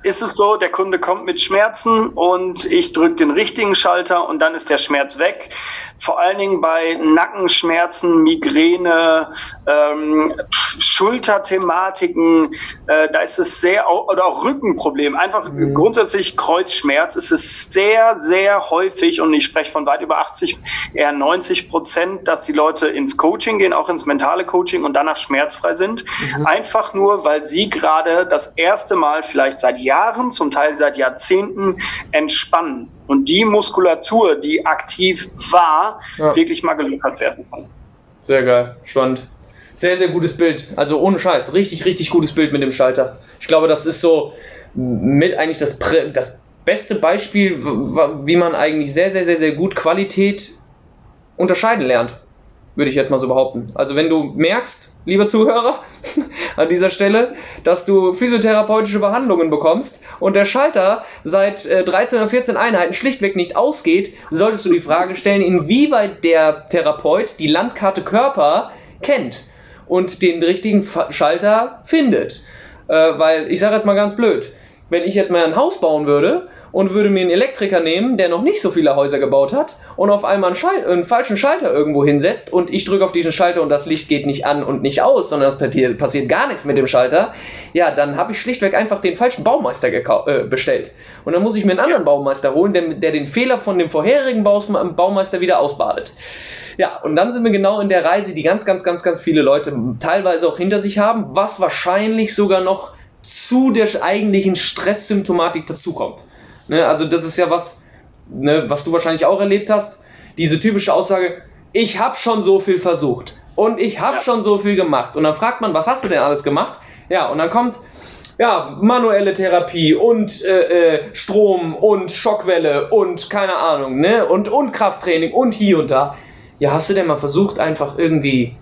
ist es so, der Kunde kommt mit Schmerzen und ich drücke den richtigen Schalter und dann ist der Schmerz weg. Vor allen Dingen bei Nackenschmerzen, Migräne, ähm, Schulterthematiken, äh, da ist es sehr, oder auch Rückenproblem, einfach mhm. grundsätzlich Kreuzschmerz ist es sehr, sehr häufig und ich spreche von weit über 80, eher 90 Prozent, dass die Leute ins Coaching gehen, auch ins mentale Coaching und danach schmerzfrei sind. Mhm. Einfach nur, weil sie gerade das erste Mal vielleicht seit Jahren, zum Teil seit Jahrzehnten entspannen und die Muskulatur, die aktiv war, ja. wirklich mal gelockert werden kann. Sehr geil, spannend. Sehr, sehr gutes Bild. Also ohne Scheiß, richtig, richtig gutes Bild mit dem Schalter. Ich glaube, das ist so mit eigentlich das, das beste Beispiel, wie man eigentlich sehr, sehr, sehr, sehr gut Qualität unterscheiden lernt würde ich jetzt mal so behaupten. Also wenn du merkst, lieber Zuhörer, an dieser Stelle, dass du physiotherapeutische Behandlungen bekommst und der Schalter seit äh, 13 oder 14 Einheiten schlichtweg nicht ausgeht, solltest du die Frage stellen, inwieweit der Therapeut die Landkarte Körper kennt und den richtigen Schalter findet. Äh, weil, ich sage jetzt mal ganz blöd, wenn ich jetzt mal ein Haus bauen würde und würde mir einen Elektriker nehmen, der noch nicht so viele Häuser gebaut hat und auf einmal einen, Schal einen falschen Schalter irgendwo hinsetzt und ich drücke auf diesen Schalter und das Licht geht nicht an und nicht aus, sondern es passiert, gar nichts mit dem Schalter, ja, dann habe ich schlichtweg einfach den falschen Baumeister äh, bestellt. Und dann muss ich mir einen anderen Baumeister holen, der, der den Fehler von dem vorherigen Baumeister wieder ausbadet. Ja, und dann sind wir genau in der Reise, die ganz, ganz, ganz, ganz viele Leute teilweise auch hinter sich haben, was wahrscheinlich sogar noch zu der eigentlichen Stresssymptomatik dazukommt. Ne, also das ist ja was, ne, was du wahrscheinlich auch erlebt hast. Diese typische Aussage, ich habe schon so viel versucht und ich habe ja. schon so viel gemacht. Und dann fragt man, was hast du denn alles gemacht? Ja, und dann kommt ja, manuelle Therapie und äh, äh, Strom und Schockwelle und keine Ahnung, ne? Und, und Krafttraining und hier und da. Ja, hast du denn mal versucht, einfach irgendwie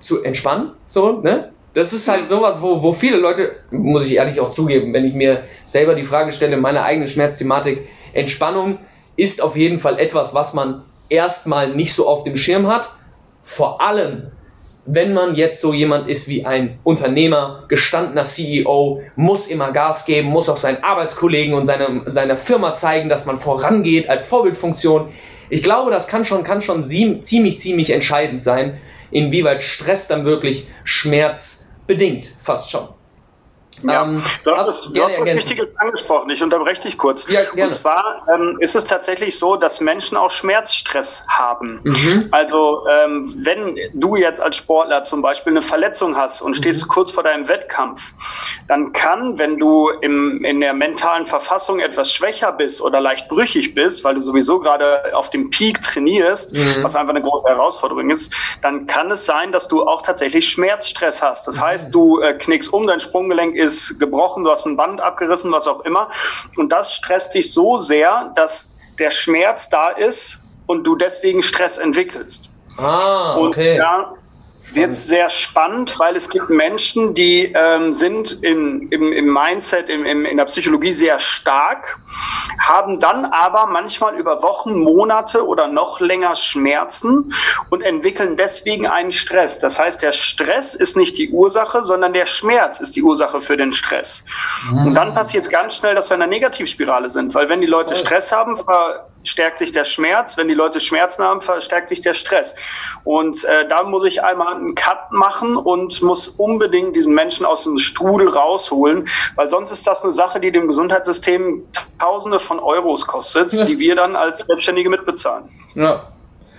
zu entspannen? So, ne? Das ist halt sowas, wo, wo viele Leute, muss ich ehrlich auch zugeben, wenn ich mir selber die Frage stelle, meine eigene Schmerzthematik, Entspannung ist auf jeden Fall etwas, was man erstmal nicht so auf dem Schirm hat. Vor allem, wenn man jetzt so jemand ist wie ein Unternehmer, gestandener CEO, muss immer Gas geben, muss auch seinen Arbeitskollegen und seine, seiner Firma zeigen, dass man vorangeht als Vorbildfunktion. Ich glaube, das kann schon, kann schon ziemlich, ziemlich entscheidend sein, inwieweit Stress dann wirklich Schmerz bedingt, fast schon. Ja, ähm, du hast, es, du hast was Wichtiges angesprochen, ich unterbreche dich kurz. Ja. Und zwar ähm, ist es tatsächlich so, dass Menschen auch Schmerzstress haben. Mhm. Also ähm, wenn du jetzt als Sportler zum Beispiel eine Verletzung hast und stehst mhm. kurz vor deinem Wettkampf, dann kann, wenn du im, in der mentalen Verfassung etwas schwächer bist oder leicht brüchig bist, weil du sowieso gerade auf dem Peak trainierst, mhm. was einfach eine große Herausforderung ist, dann kann es sein, dass du auch tatsächlich Schmerzstress hast. Das mhm. heißt, du äh, knickst um, dein Sprunggelenk ist gebrochen, du hast ein Band abgerissen, was auch immer. Und das stresst dich so sehr, dass der Schmerz da ist und du deswegen Stress entwickelst. Ah, okay. Und ja, wird sehr spannend, weil es gibt Menschen, die ähm, sind in, im, im Mindset, im, im, in der Psychologie sehr stark, haben dann aber manchmal über Wochen, Monate oder noch länger Schmerzen und entwickeln deswegen einen Stress. Das heißt, der Stress ist nicht die Ursache, sondern der Schmerz ist die Ursache für den Stress. Mhm. Und dann passiert es ganz schnell, dass wir in einer Negativspirale sind, weil wenn die Leute Stress haben, verstärkt sich der Schmerz. Wenn die Leute Schmerzen haben, verstärkt sich der Stress. Und äh, da muss ich einmal einen Cut machen und muss unbedingt diesen Menschen aus dem Strudel rausholen, weil sonst ist das eine Sache, die dem Gesundheitssystem Tausende von Euros kostet, ja. die wir dann als Selbstständige mitbezahlen. Ja,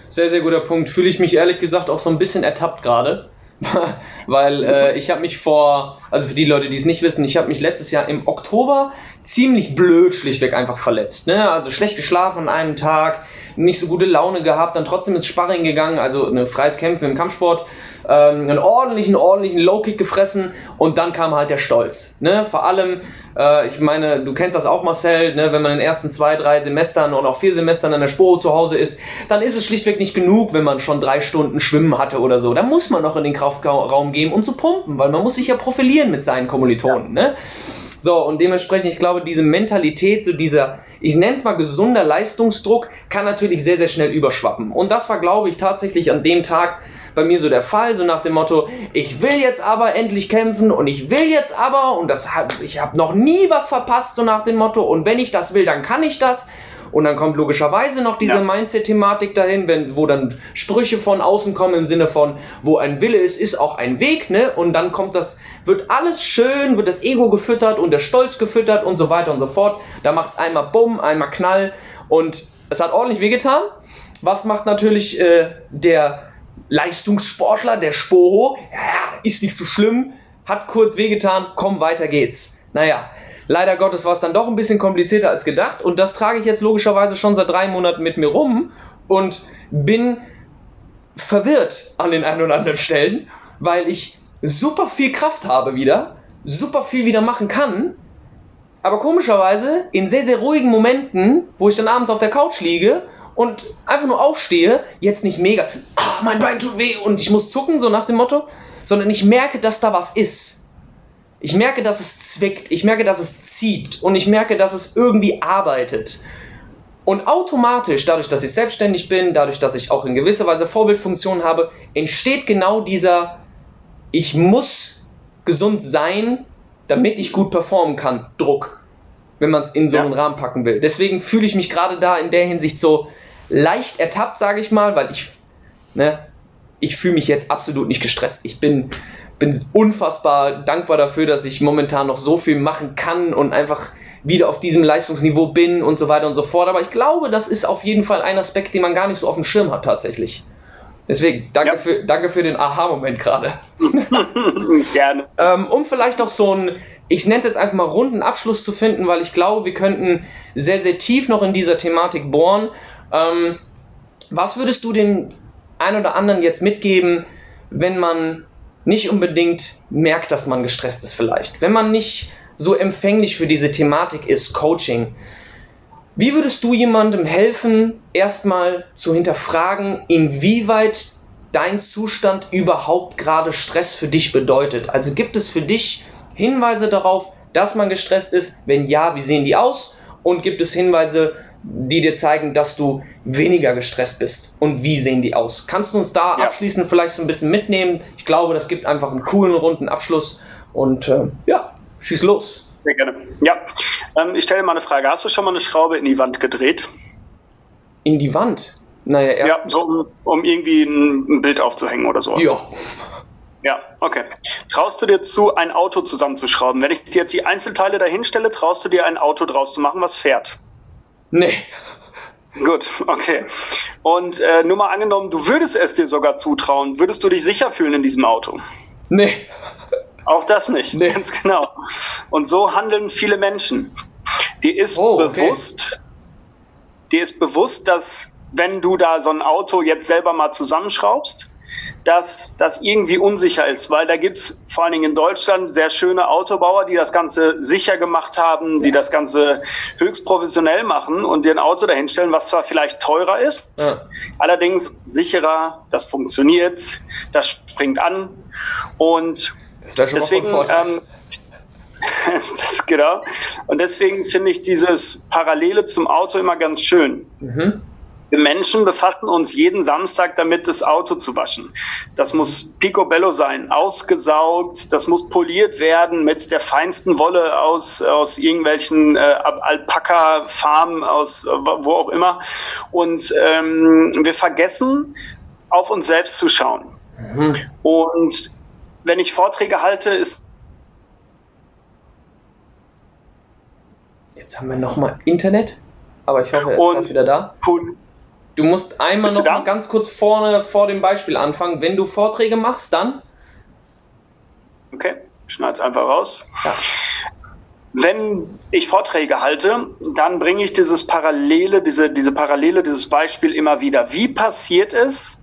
sehr, sehr guter Punkt. Fühle ich mich ehrlich gesagt auch so ein bisschen ertappt gerade. weil äh, ich habe mich vor, also für die Leute, die es nicht wissen, ich habe mich letztes Jahr im Oktober ziemlich blöd schlichtweg einfach verletzt. Ne? Also schlecht geschlafen an einem Tag, nicht so gute Laune gehabt, dann trotzdem ins Sparring gegangen, also ein freies Kämpfen im Kampfsport, ähm, einen ordentlichen, ordentlichen Low-Kick gefressen und dann kam halt der Stolz. Ne? Vor allem, äh, ich meine, du kennst das auch, Marcel, ne? wenn man in den ersten zwei, drei Semestern und auch vier Semestern an der Sporo zu Hause ist, dann ist es schlichtweg nicht genug, wenn man schon drei Stunden Schwimmen hatte oder so. Da muss man noch in den Kraftraum gehen, um zu pumpen, weil man muss sich ja profilieren mit seinen Kommilitonen. Ja. Ne? So, und dementsprechend, ich glaube, diese Mentalität, so dieser, ich nenne es mal gesunder Leistungsdruck, kann natürlich sehr, sehr schnell überschwappen. Und das war, glaube ich, tatsächlich an dem Tag, bei mir so der Fall, so nach dem Motto, ich will jetzt aber endlich kämpfen und ich will jetzt aber und das hab, ich habe noch nie was verpasst, so nach dem Motto und wenn ich das will, dann kann ich das. Und dann kommt logischerweise noch diese ja. Mindset-Thematik dahin, wenn, wo dann Sprüche von außen kommen im Sinne von, wo ein Wille ist, ist auch ein Weg, ne? Und dann kommt das, wird alles schön, wird das Ego gefüttert und der Stolz gefüttert und so weiter und so fort. Da macht es einmal Bumm, einmal Knall und es hat ordentlich wehgetan. Was macht natürlich äh, der Leistungssportler, der Spoho? Ja, ist nicht so schlimm, hat kurz wehgetan, komm, weiter geht's. Naja, Leider Gottes war es dann doch ein bisschen komplizierter als gedacht und das trage ich jetzt logischerweise schon seit drei Monaten mit mir rum und bin verwirrt an den ein oder anderen Stellen, weil ich super viel Kraft habe wieder, super viel wieder machen kann, aber komischerweise in sehr, sehr ruhigen Momenten, wo ich dann abends auf der Couch liege und einfach nur aufstehe, jetzt nicht mega, ah, mein Bein tut weh und ich muss zucken, so nach dem Motto, sondern ich merke, dass da was ist. Ich merke, dass es zwickt, ich merke, dass es zieht und ich merke, dass es irgendwie arbeitet. Und automatisch, dadurch, dass ich selbstständig bin, dadurch, dass ich auch in gewisser Weise Vorbildfunktion habe, entsteht genau dieser, ich muss gesund sein, damit ich gut performen kann, Druck, wenn man es in so einen Rahmen packen will. Deswegen fühle ich mich gerade da in der Hinsicht so leicht ertappt, sage ich mal, weil ich, ne, ich fühle mich jetzt absolut nicht gestresst. Ich bin bin unfassbar dankbar dafür, dass ich momentan noch so viel machen kann und einfach wieder auf diesem Leistungsniveau bin und so weiter und so fort. Aber ich glaube, das ist auf jeden Fall ein Aspekt, den man gar nicht so auf dem Schirm hat tatsächlich. Deswegen, danke, ja. für, danke für den Aha-Moment gerade. Gerne. ähm, um vielleicht noch so ein, ich nenne es jetzt einfach mal runden Abschluss zu finden, weil ich glaube, wir könnten sehr, sehr tief noch in dieser Thematik bohren. Ähm, was würdest du dem einen oder anderen jetzt mitgeben, wenn man nicht unbedingt merkt, dass man gestresst ist vielleicht. Wenn man nicht so empfänglich für diese Thematik ist, Coaching, wie würdest du jemandem helfen, erstmal zu hinterfragen, inwieweit dein Zustand überhaupt gerade Stress für dich bedeutet? Also gibt es für dich Hinweise darauf, dass man gestresst ist? Wenn ja, wie sehen die aus? Und gibt es Hinweise, die dir zeigen, dass du weniger gestresst bist. Und wie sehen die aus? Kannst du uns da ja. abschließend vielleicht so ein bisschen mitnehmen? Ich glaube, das gibt einfach einen coolen, runden Abschluss. Und äh, ja, schieß los. Sehr gerne. Ja, ähm, ich stelle mal eine Frage. Hast du schon mal eine Schraube in die Wand gedreht? In die Wand? Naja, erst. Ja, so um, um irgendwie ein, ein Bild aufzuhängen oder sowas. Ja. Ja, okay. Traust du dir zu, ein Auto zusammenzuschrauben? Wenn ich dir jetzt die Einzelteile dahin stelle, traust du dir ein Auto draus zu machen, was fährt? Nee. Gut, okay. Und äh, nur mal angenommen, du würdest es dir sogar zutrauen, würdest du dich sicher fühlen in diesem Auto? Nee. Auch das nicht, nee. ganz genau. Und so handeln viele Menschen. Die ist oh, bewusst, okay. dir ist bewusst, dass wenn du da so ein Auto jetzt selber mal zusammenschraubst, dass das irgendwie unsicher ist, weil da gibt's vor allen Dingen in Deutschland sehr schöne Autobauer, die das Ganze sicher gemacht haben, die das Ganze höchst professionell machen und dir ein Auto dahinstellen, was zwar vielleicht teurer ist, ja. allerdings sicherer, das funktioniert, das springt an und deswegen ähm, das, genau. Und deswegen finde ich dieses Parallele zum Auto immer ganz schön. Mhm. Wir Menschen befassen uns jeden Samstag damit, das Auto zu waschen. Das muss picobello sein, ausgesaugt, das muss poliert werden mit der feinsten Wolle aus, aus irgendwelchen äh, Alpaka-Farmen, aus wo auch immer. Und ähm, wir vergessen, auf uns selbst zu schauen. Mhm. Und wenn ich Vorträge halte, ist Jetzt haben wir nochmal Internet, aber ich hoffe, er ist wieder da. Du musst einmal Bist noch mal ganz kurz vorne vor dem Beispiel anfangen. Wenn du Vorträge machst, dann? Okay, schneid's einfach raus. Ja. Wenn ich Vorträge halte, dann bringe ich dieses Parallele, diese, diese Parallele, dieses Beispiel immer wieder. Wie passiert es,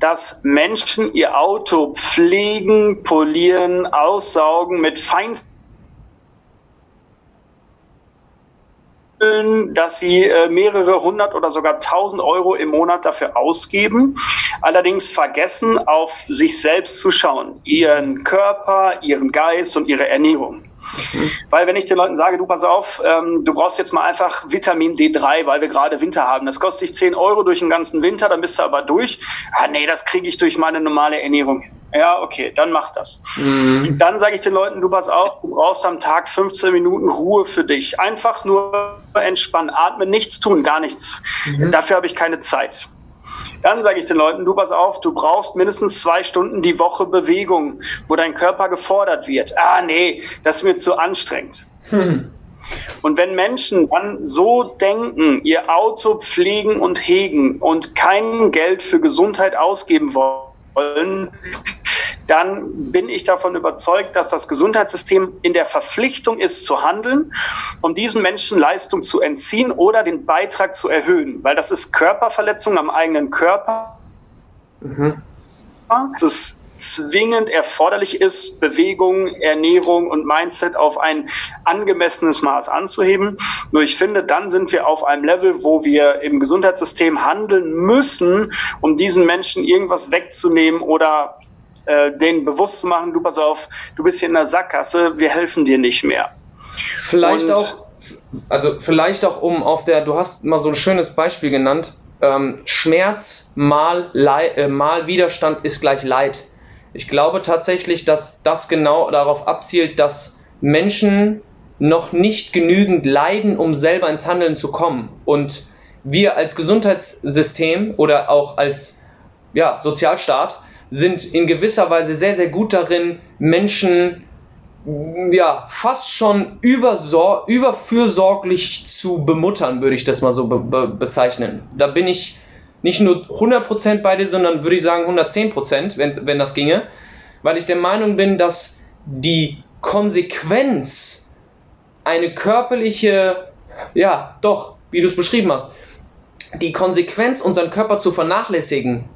dass Menschen ihr Auto pflegen, polieren, aussaugen mit feinsten dass sie äh, mehrere hundert oder sogar tausend Euro im Monat dafür ausgeben, allerdings vergessen, auf sich selbst zu schauen, ihren Körper, ihren Geist und ihre Ernährung. Mhm. Weil wenn ich den Leuten sage, du pass auf, ähm, du brauchst jetzt mal einfach Vitamin D3, weil wir gerade Winter haben. Das kostet dich 10 Euro durch den ganzen Winter, dann bist du aber durch. Ah nee, das kriege ich durch meine normale Ernährung hin. Ja, okay, dann mach das. Mhm. Dann sage ich den Leuten, du pass auf, du brauchst am Tag 15 Minuten Ruhe für dich. Einfach nur entspannen, atmen, nichts tun, gar nichts. Mhm. Dafür habe ich keine Zeit. Dann sage ich den Leuten, du pass auf, du brauchst mindestens zwei Stunden die Woche Bewegung, wo dein Körper gefordert wird. Ah, nee, das ist mir zu anstrengend. Hm. Und wenn Menschen dann so denken, ihr Auto pflegen und hegen und kein Geld für Gesundheit ausgeben wollen, dann bin ich davon überzeugt, dass das Gesundheitssystem in der Verpflichtung ist zu handeln, um diesen Menschen Leistung zu entziehen oder den Beitrag zu erhöhen, weil das ist Körperverletzung am eigenen Körper. Mhm. Das ist zwingend erforderlich ist, Bewegung, Ernährung und Mindset auf ein angemessenes Maß anzuheben. Nur ich finde, dann sind wir auf einem Level, wo wir im Gesundheitssystem handeln müssen, um diesen Menschen irgendwas wegzunehmen oder äh, denen bewusst zu machen, du pass auf, du bist hier in der Sackgasse, wir helfen dir nicht mehr. Vielleicht Und, auch, also vielleicht auch um auf der, du hast mal so ein schönes Beispiel genannt, ähm, Schmerz mal, Leid, äh, mal Widerstand ist gleich Leid. Ich glaube tatsächlich, dass das genau darauf abzielt, dass Menschen noch nicht genügend leiden, um selber ins Handeln zu kommen. Und wir als Gesundheitssystem oder auch als ja, Sozialstaat sind in gewisser Weise sehr, sehr gut darin, Menschen ja, fast schon überfürsorglich zu bemuttern, würde ich das mal so be be bezeichnen. Da bin ich nicht nur 100% bei dir, sondern würde ich sagen 110%, wenn, wenn das ginge, weil ich der Meinung bin, dass die Konsequenz eine körperliche, ja, doch, wie du es beschrieben hast, die Konsequenz, unseren Körper zu vernachlässigen,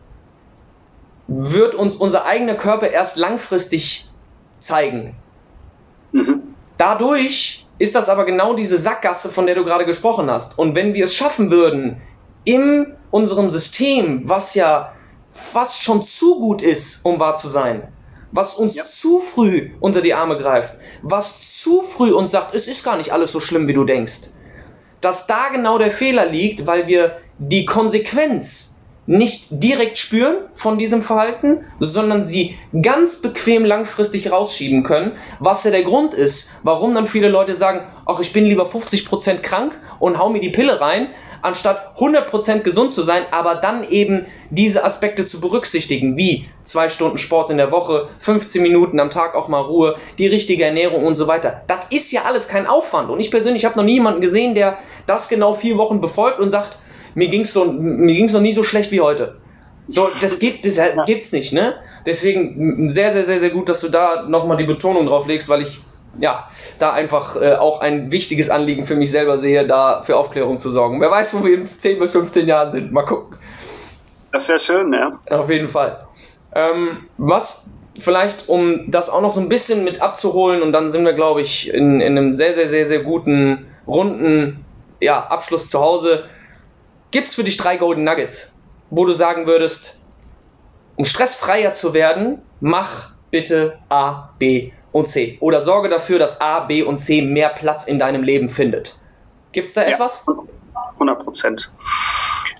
wird uns unser eigener Körper erst langfristig zeigen. Mhm. Dadurch ist das aber genau diese Sackgasse, von der du gerade gesprochen hast. Und wenn wir es schaffen würden, in unserem System, was ja fast schon zu gut ist, um wahr zu sein, was uns ja. zu früh unter die Arme greift, was zu früh uns sagt, es ist gar nicht alles so schlimm, wie du denkst, dass da genau der Fehler liegt, weil wir die Konsequenz nicht direkt spüren von diesem Verhalten, sondern sie ganz bequem langfristig rausschieben können, was ja der Grund ist, warum dann viele Leute sagen, ach, ich bin lieber 50% krank und hau mir die Pille rein, anstatt 100% gesund zu sein, aber dann eben diese Aspekte zu berücksichtigen, wie zwei Stunden Sport in der Woche, 15 Minuten am Tag auch mal Ruhe, die richtige Ernährung und so weiter. Das ist ja alles kein Aufwand. Und ich persönlich habe noch nie jemanden gesehen, der das genau vier Wochen befolgt und sagt, mir ging es noch nie so schlecht wie heute. So, das gibt gibt's nicht, ne? Deswegen sehr, sehr, sehr, sehr gut, dass du da nochmal die Betonung drauf legst, weil ich ja da einfach äh, auch ein wichtiges Anliegen für mich selber sehe, da für Aufklärung zu sorgen. Wer weiß, wo wir in 10 bis 15 Jahren sind. Mal gucken. Das wäre schön, ja. Auf jeden Fall. Ähm, was vielleicht, um das auch noch so ein bisschen mit abzuholen und dann sind wir, glaube ich, in, in einem sehr, sehr, sehr, sehr guten, runden ja, Abschluss zu Hause gibt es für dich drei Golden Nuggets, wo du sagen würdest, um stressfreier zu werden, mach bitte A, B und C. Oder sorge dafür, dass A, B und C mehr Platz in deinem Leben findet. Gibt es da ja, etwas? 100 Prozent.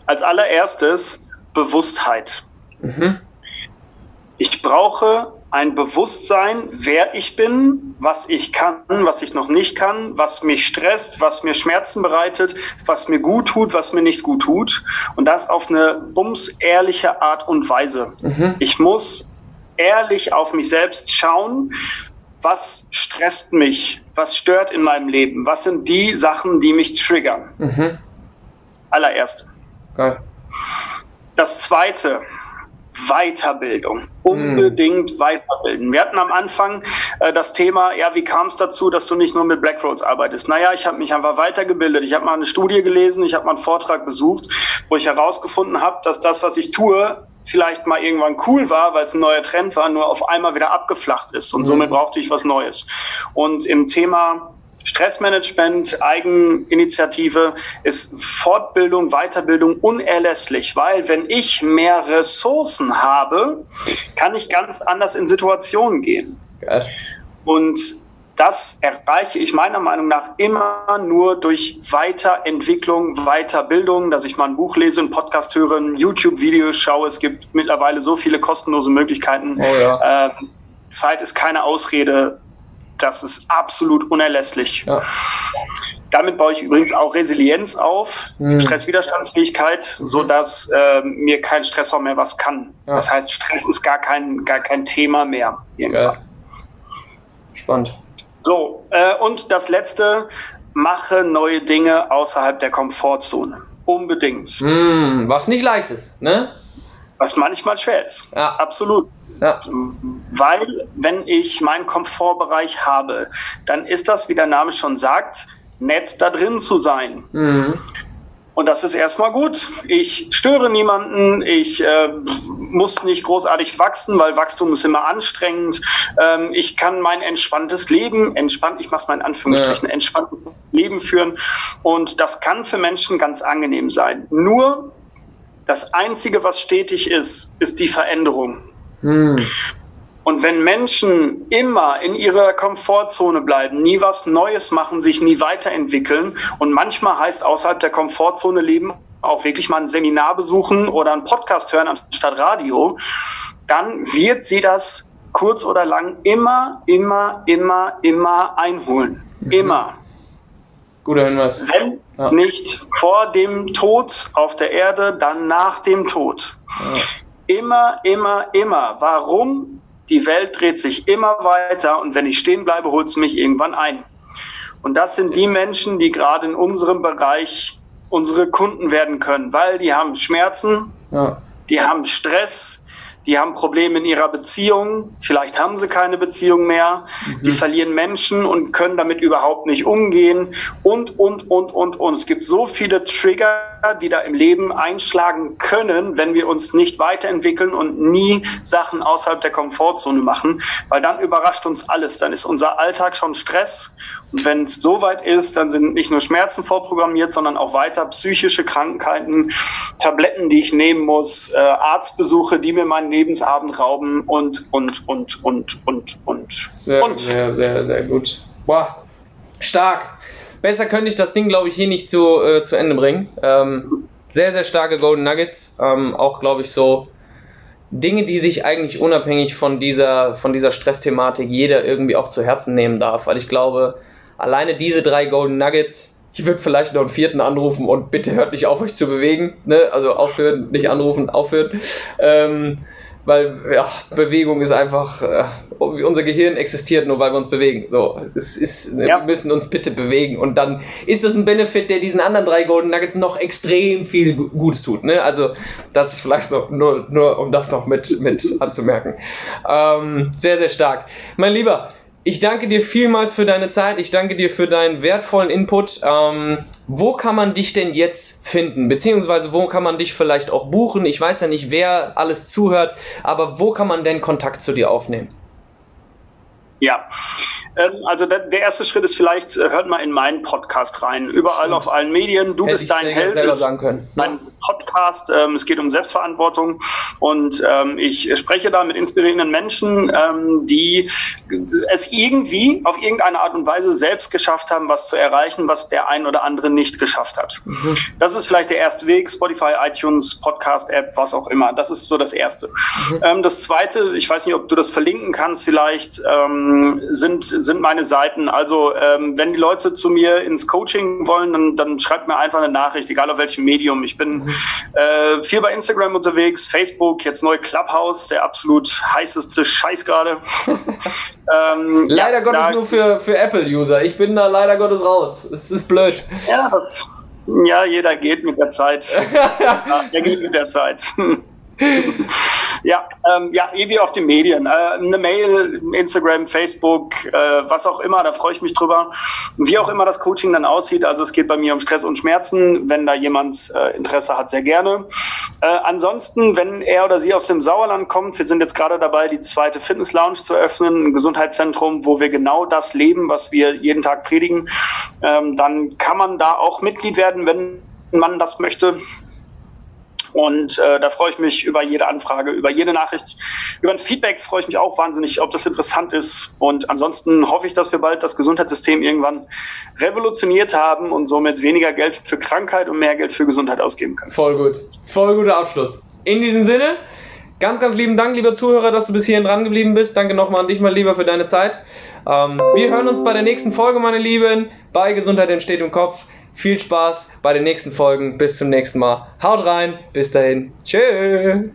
Als allererstes Bewusstheit. Mhm. Ich brauche ein Bewusstsein, wer ich bin, was ich kann, was ich noch nicht kann, was mich stresst, was mir Schmerzen bereitet, was mir gut tut, was mir nicht gut tut. Und das auf eine bums ehrliche Art und Weise. Mhm. Ich muss ehrlich auf mich selbst schauen, was stresst mich, was stört in meinem Leben, was sind die Sachen, die mich triggern. Mhm. Das allererste. Geil. Das zweite, Weiterbildung. Unbedingt mhm. weiterbilden. Wir hatten am Anfang äh, das Thema, ja, wie kam es dazu, dass du nicht nur mit Black Roads arbeitest? Naja, ich habe mich einfach weitergebildet. Ich habe mal eine Studie gelesen, ich habe mal einen Vortrag besucht, wo ich herausgefunden habe, dass das, was ich tue, vielleicht mal irgendwann cool war, weil es ein neuer Trend war, nur auf einmal wieder abgeflacht ist. Und mhm. somit brauchte ich was Neues. Und im Thema Stressmanagement, Eigeninitiative ist Fortbildung, Weiterbildung unerlässlich, weil wenn ich mehr Ressourcen habe, kann ich ganz anders in Situationen gehen. Geil. Und das erreiche ich meiner Meinung nach immer nur durch Weiterentwicklung, Weiterbildung, dass ich mal ein Buch lese, einen Podcast höre, ein YouTube-Video schaue. Es gibt mittlerweile so viele kostenlose Möglichkeiten. Oh ja. ähm, Zeit ist keine Ausrede. Das ist absolut unerlässlich. Ja. Damit baue ich übrigens auch Resilienz auf, mhm. Stresswiderstandsfähigkeit, so dass äh, mir kein Stressor mehr was kann. Ja. Das heißt, Stress ist gar kein, gar kein Thema mehr. Spannend. So, äh, und das letzte, mache neue Dinge außerhalb der Komfortzone. Unbedingt. Mm, was nicht leicht ist, ne? Was manchmal schwer ist. Ja. Absolut. Ja. Weil, wenn ich meinen Komfortbereich habe, dann ist das, wie der Name schon sagt, nett da drin zu sein. Mhm. Und das ist erstmal gut. Ich störe niemanden, ich äh, muss nicht großartig wachsen, weil Wachstum ist immer anstrengend. Ähm, ich kann mein entspanntes Leben, entspannt, ich mache es mal in Anführungsstrichen, ja. entspanntes Leben führen. Und das kann für Menschen ganz angenehm sein. Nur das Einzige, was stetig ist, ist die Veränderung. Hm. Und wenn Menschen immer in ihrer Komfortzone bleiben, nie was Neues machen, sich nie weiterentwickeln und manchmal heißt außerhalb der Komfortzone leben auch wirklich mal ein Seminar besuchen oder einen Podcast hören anstatt Radio, dann wird sie das kurz oder lang immer, immer, immer, immer einholen. Mhm. Immer. Guter Hinweis. Wenn ja. nicht vor dem Tod auf der Erde, dann nach dem Tod. Ja. Immer, immer, immer. Warum? Die Welt dreht sich immer weiter und wenn ich stehen bleibe, holt es mich irgendwann ein. Und das sind die Menschen, die gerade in unserem Bereich unsere Kunden werden können, weil die haben Schmerzen, ja. die haben Stress, die haben Probleme in ihrer Beziehung, vielleicht haben sie keine Beziehung mehr, mhm. die verlieren Menschen und können damit überhaupt nicht umgehen und, und, und, und, und. Es gibt so viele Trigger, die da im Leben einschlagen können, wenn wir uns nicht weiterentwickeln und nie Sachen außerhalb der Komfortzone machen, weil dann überrascht uns alles. Dann ist unser Alltag schon Stress und wenn es so weit ist, dann sind nicht nur Schmerzen vorprogrammiert, sondern auch weiter psychische Krankheiten, Tabletten, die ich nehmen muss, äh, Arztbesuche, die mir meinen Lebensabend rauben und, und, und, und, und, und. Sehr, und. sehr, sehr, sehr gut. Boah, stark. Besser könnte ich das Ding, glaube ich, hier nicht zu, äh, zu Ende bringen. Ähm, sehr, sehr starke Golden Nuggets. Ähm, auch, glaube ich, so Dinge, die sich eigentlich unabhängig von dieser, von dieser Stressthematik jeder irgendwie auch zu Herzen nehmen darf. Weil ich glaube, alleine diese drei Golden Nuggets, ich würde vielleicht noch einen vierten anrufen und bitte hört nicht auf, euch zu bewegen. Ne? Also aufhören, nicht anrufen, aufhören. Ähm, weil ja, Bewegung ist einfach, äh, unser Gehirn existiert nur, weil wir uns bewegen. So, es ist, ja. wir müssen uns bitte bewegen und dann ist das ein Benefit, der diesen anderen drei Golden Nuggets noch extrem viel Gutes tut. Ne? Also das ist vielleicht so, nur, nur um das noch mit, mit anzumerken. Ähm, sehr, sehr stark. Mein Lieber, ich danke dir vielmals für deine Zeit. Ich danke dir für deinen wertvollen Input. Ähm, wo kann man dich denn jetzt finden? Beziehungsweise wo kann man dich vielleicht auch buchen? Ich weiß ja nicht, wer alles zuhört, aber wo kann man denn Kontakt zu dir aufnehmen? Ja, ähm, also der, erste Schritt ist vielleicht, äh, hört mal in meinen Podcast rein. Überall auf allen Medien. Du Hätte bist dein Held. Selber sagen können. Mein Podcast. Ähm, es geht um Selbstverantwortung und ähm, ich spreche da mit inspirierenden Menschen, ähm, die es irgendwie auf irgendeine Art und Weise selbst geschafft haben, was zu erreichen, was der ein oder andere nicht geschafft hat. Mhm. Das ist vielleicht der erste Weg. Spotify, iTunes, Podcast-App, was auch immer. Das ist so das Erste. Mhm. Ähm, das Zweite, ich weiß nicht, ob du das verlinken kannst, vielleicht ähm, sind sind meine Seiten. Also ähm, wenn die Leute zu mir ins Coaching wollen, dann, dann schreibt mir einfach eine Nachricht, egal auf welchem Medium. Ich bin mhm. Äh, viel bei Instagram unterwegs, Facebook, jetzt neu Clubhouse, der absolut heißeste Scheiß gerade. ähm, leider ja, Gottes da, nur für, für Apple-User. Ich bin da leider Gottes raus. Es ist blöd. Ja, das, ja, jeder geht mit der Zeit. ja, der geht mit der Zeit. ja, ähm, ja, wie auf den Medien. Äh, eine Mail, Instagram, Facebook, äh, was auch immer, da freue ich mich drüber. Wie auch immer das Coaching dann aussieht, also es geht bei mir um Stress und Schmerzen, wenn da jemand äh, Interesse hat, sehr gerne. Äh, ansonsten, wenn er oder sie aus dem Sauerland kommt, wir sind jetzt gerade dabei, die zweite Fitness Lounge zu eröffnen, ein Gesundheitszentrum, wo wir genau das leben, was wir jeden Tag predigen, ähm, dann kann man da auch Mitglied werden, wenn man das möchte. Und äh, da freue ich mich über jede Anfrage, über jede Nachricht, über ein Feedback freue ich mich auch wahnsinnig, ob das interessant ist. Und ansonsten hoffe ich, dass wir bald das Gesundheitssystem irgendwann revolutioniert haben und somit weniger Geld für Krankheit und mehr Geld für Gesundheit ausgeben können. Voll gut. Voll guter Abschluss. In diesem Sinne, ganz, ganz lieben Dank, lieber Zuhörer, dass du bis hierhin dran geblieben bist. Danke nochmal an dich, mein Lieber, für deine Zeit. Ähm, wir hören uns bei der nächsten Folge, meine Lieben, bei Gesundheit entsteht im Kopf. Viel Spaß bei den nächsten Folgen. Bis zum nächsten Mal. Haut rein. Bis dahin. Tschüss.